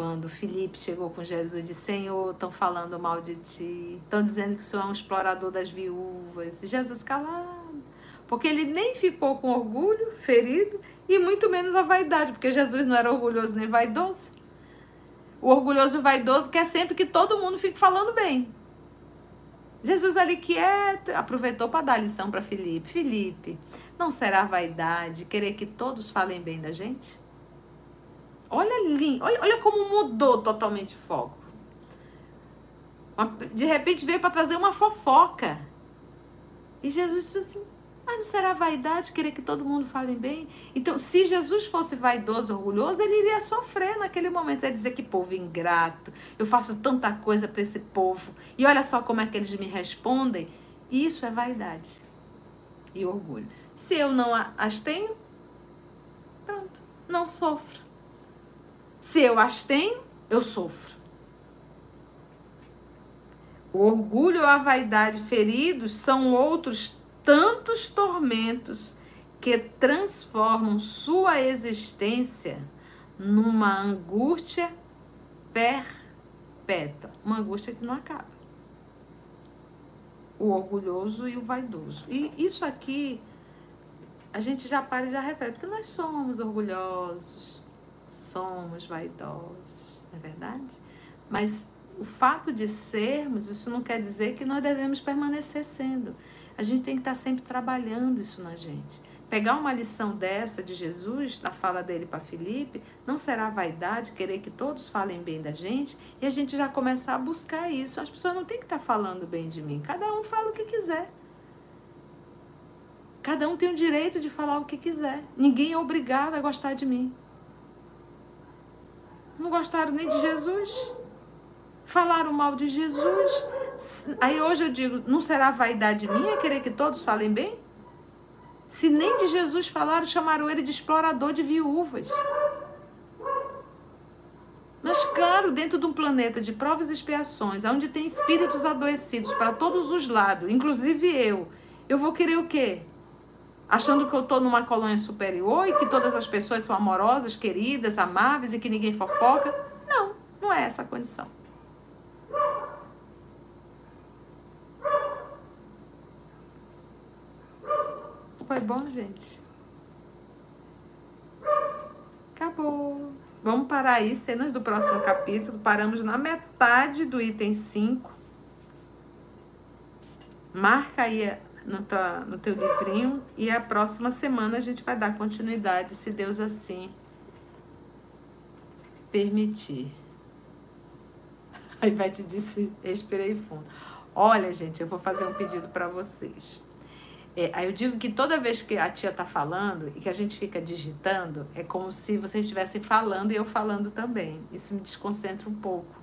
quando Felipe chegou com Jesus e disse: Senhor, estão falando mal de ti, estão dizendo que o Senhor é um explorador das viúvas. E Jesus calado, porque ele nem ficou com orgulho, ferido, e muito menos a vaidade, porque Jesus não era orgulhoso nem vaidoso. O orgulhoso e vaidoso quer sempre que todo mundo fique falando bem. Jesus ali quieto, aproveitou para dar lição para Felipe. Felipe, não será vaidade querer que todos falem bem da gente? Olha ali, olha, olha como mudou totalmente o foco. De repente veio para trazer uma fofoca. E Jesus disse assim: mas não será vaidade querer que todo mundo fale bem? Então, se Jesus fosse vaidoso, orgulhoso, ele iria sofrer naquele momento. Ia dizer que povo ingrato, eu faço tanta coisa para esse povo. E olha só como é que eles me respondem. Isso é vaidade e orgulho. Se eu não as tenho, pronto, não sofro. Se eu as tenho, eu sofro. O orgulho ou a vaidade feridos são outros tantos tormentos que transformam sua existência numa angústia perpétua, uma angústia que não acaba. O orgulhoso e o vaidoso. E isso aqui a gente já para e já reflete, porque nós somos orgulhosos, somos vaidosos, não é verdade? Mas o fato de sermos, isso não quer dizer que nós devemos permanecer sendo. A gente tem que estar sempre trabalhando isso na gente. Pegar uma lição dessa de Jesus, da fala dele para Felipe, não será vaidade querer que todos falem bem da gente e a gente já começar a buscar isso. As pessoas não têm que estar falando bem de mim, cada um fala o que quiser. Cada um tem o direito de falar o que quiser. Ninguém é obrigado a gostar de mim. Não gostaram nem de Jesus. Falaram mal de Jesus. Aí hoje eu digo, não será vaidade minha querer que todos falem bem? Se nem de Jesus falaram, chamaram ele de explorador de viúvas. Mas claro, dentro de um planeta de provas e expiações, onde tem espíritos adoecidos para todos os lados, inclusive eu, eu vou querer o quê? Achando que eu estou numa colônia superior e que todas as pessoas são amorosas, queridas, amáveis e que ninguém fofoca. Não, não é essa a condição. Foi bom, gente? Acabou. Vamos parar aí, cenas do próximo capítulo. Paramos na metade do item 5. Marca aí no, tua, no teu livrinho e a próxima semana a gente vai dar continuidade, se Deus assim permitir. Aí vai te disse, respirei fundo. Olha, gente, eu vou fazer um pedido para vocês. É, aí eu digo que toda vez que a tia tá falando e que a gente fica digitando, é como se vocês estivessem falando e eu falando também. Isso me desconcentra um pouco.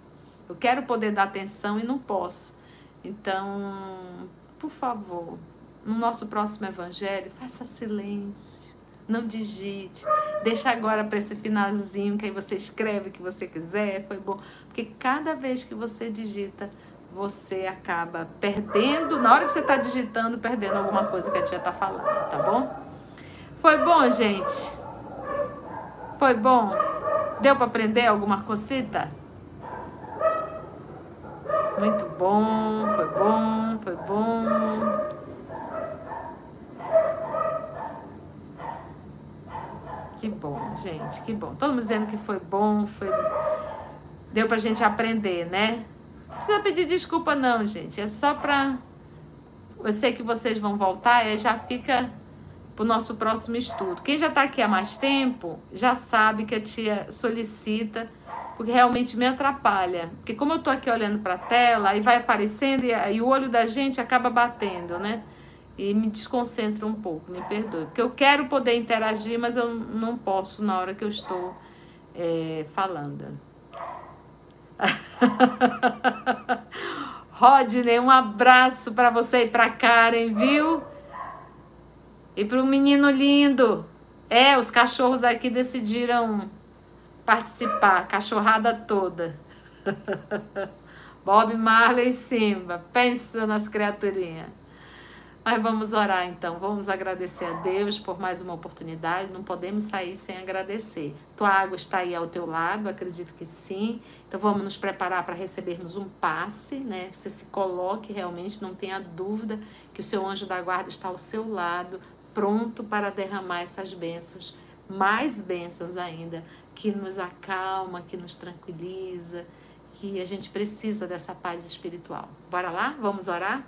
Eu quero poder dar atenção e não posso. Então, por favor, no nosso próximo evangelho, faça silêncio. Não digite. Deixa agora para esse finalzinho que aí você escreve o que você quiser. Foi bom. Porque cada vez que você digita, você acaba perdendo, na hora que você está digitando, perdendo alguma coisa que a tia está falando, tá bom? Foi bom, gente? Foi bom? Deu para aprender alguma cosita? Muito bom, foi bom, foi bom. Que bom, gente, que bom. Todo mundo dizendo que foi bom, foi. Deu pra gente aprender, né? Não precisa pedir desculpa, não, gente. É só pra. Eu sei que vocês vão voltar e já fica pro nosso próximo estudo. Quem já tá aqui há mais tempo já sabe que a tia solicita, porque realmente me atrapalha. Porque como eu tô aqui olhando pra tela, aí vai aparecendo e, e o olho da gente acaba batendo, né? e me desconcentro um pouco, me perdoe. Porque eu quero poder interagir, mas eu não posso na hora que eu estou é, falando. Rodney, um abraço para você e para Karen, viu? E para o menino lindo. É, os cachorros aqui decidiram participar, cachorrada toda. Bob Marley e Simba, pensa nas criaturinhas. Mas vamos orar então, vamos agradecer a Deus por mais uma oportunidade. Não podemos sair sem agradecer. Tua água está aí ao teu lado, acredito que sim. Então vamos nos preparar para recebermos um passe, né? Você se coloque realmente, não tenha dúvida que o seu anjo da guarda está ao seu lado, pronto para derramar essas bênçãos, mais bênçãos ainda, que nos acalma, que nos tranquiliza, que a gente precisa dessa paz espiritual. Bora lá? Vamos orar?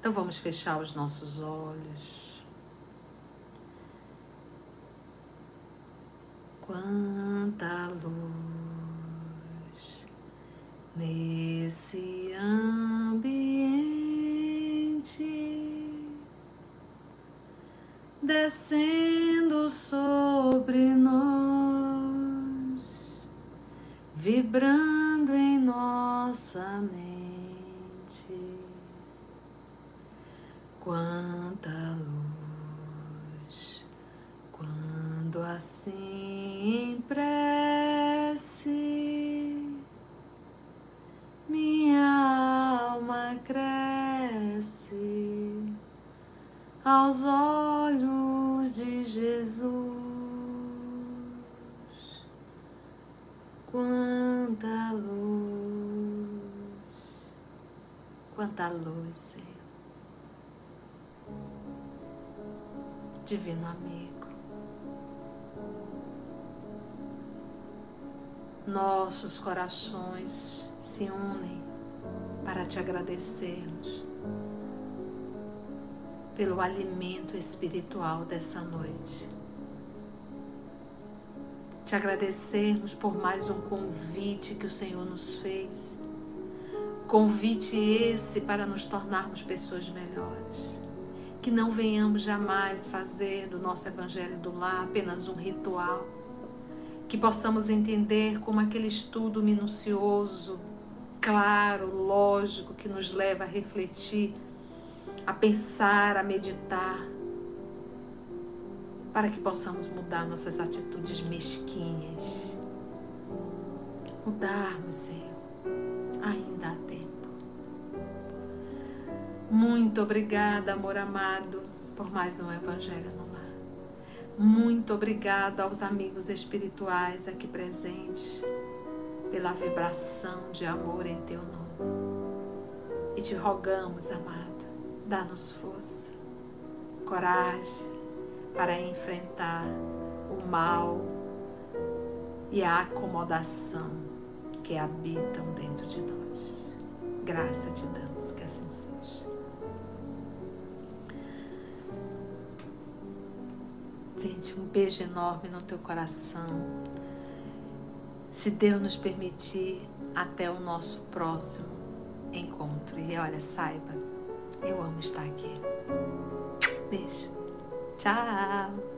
Então vamos fechar os nossos olhos. Quanta luz nesse ambiente descendo sobre nós, vibrando em nossa mente. quanta luz quando assim quanta luz. Divino amigo, nossos corações se unem para te agradecermos pelo alimento espiritual dessa noite. Te agradecermos por mais um convite que o Senhor nos fez. Convite esse para nos tornarmos pessoas melhores. Que não venhamos jamais fazer do nosso Evangelho do Lar apenas um ritual, que possamos entender como aquele estudo minucioso, claro, lógico, que nos leva a refletir, a pensar, a meditar, para que possamos mudar nossas atitudes mesquinhas. Mudarmos, Senhor, Muito obrigada, amor amado, por mais um Evangelho no Lar. Muito obrigada aos amigos espirituais aqui presentes, pela vibração de amor em teu nome. E te rogamos, amado, dá-nos força, coragem para enfrentar o mal e a acomodação que habitam dentro de nós. Graça te damos, que assim seja. Gente, um beijo enorme no teu coração. Se Deus nos permitir, até o nosso próximo encontro. E olha, saiba, eu amo estar aqui. Beijo. Tchau.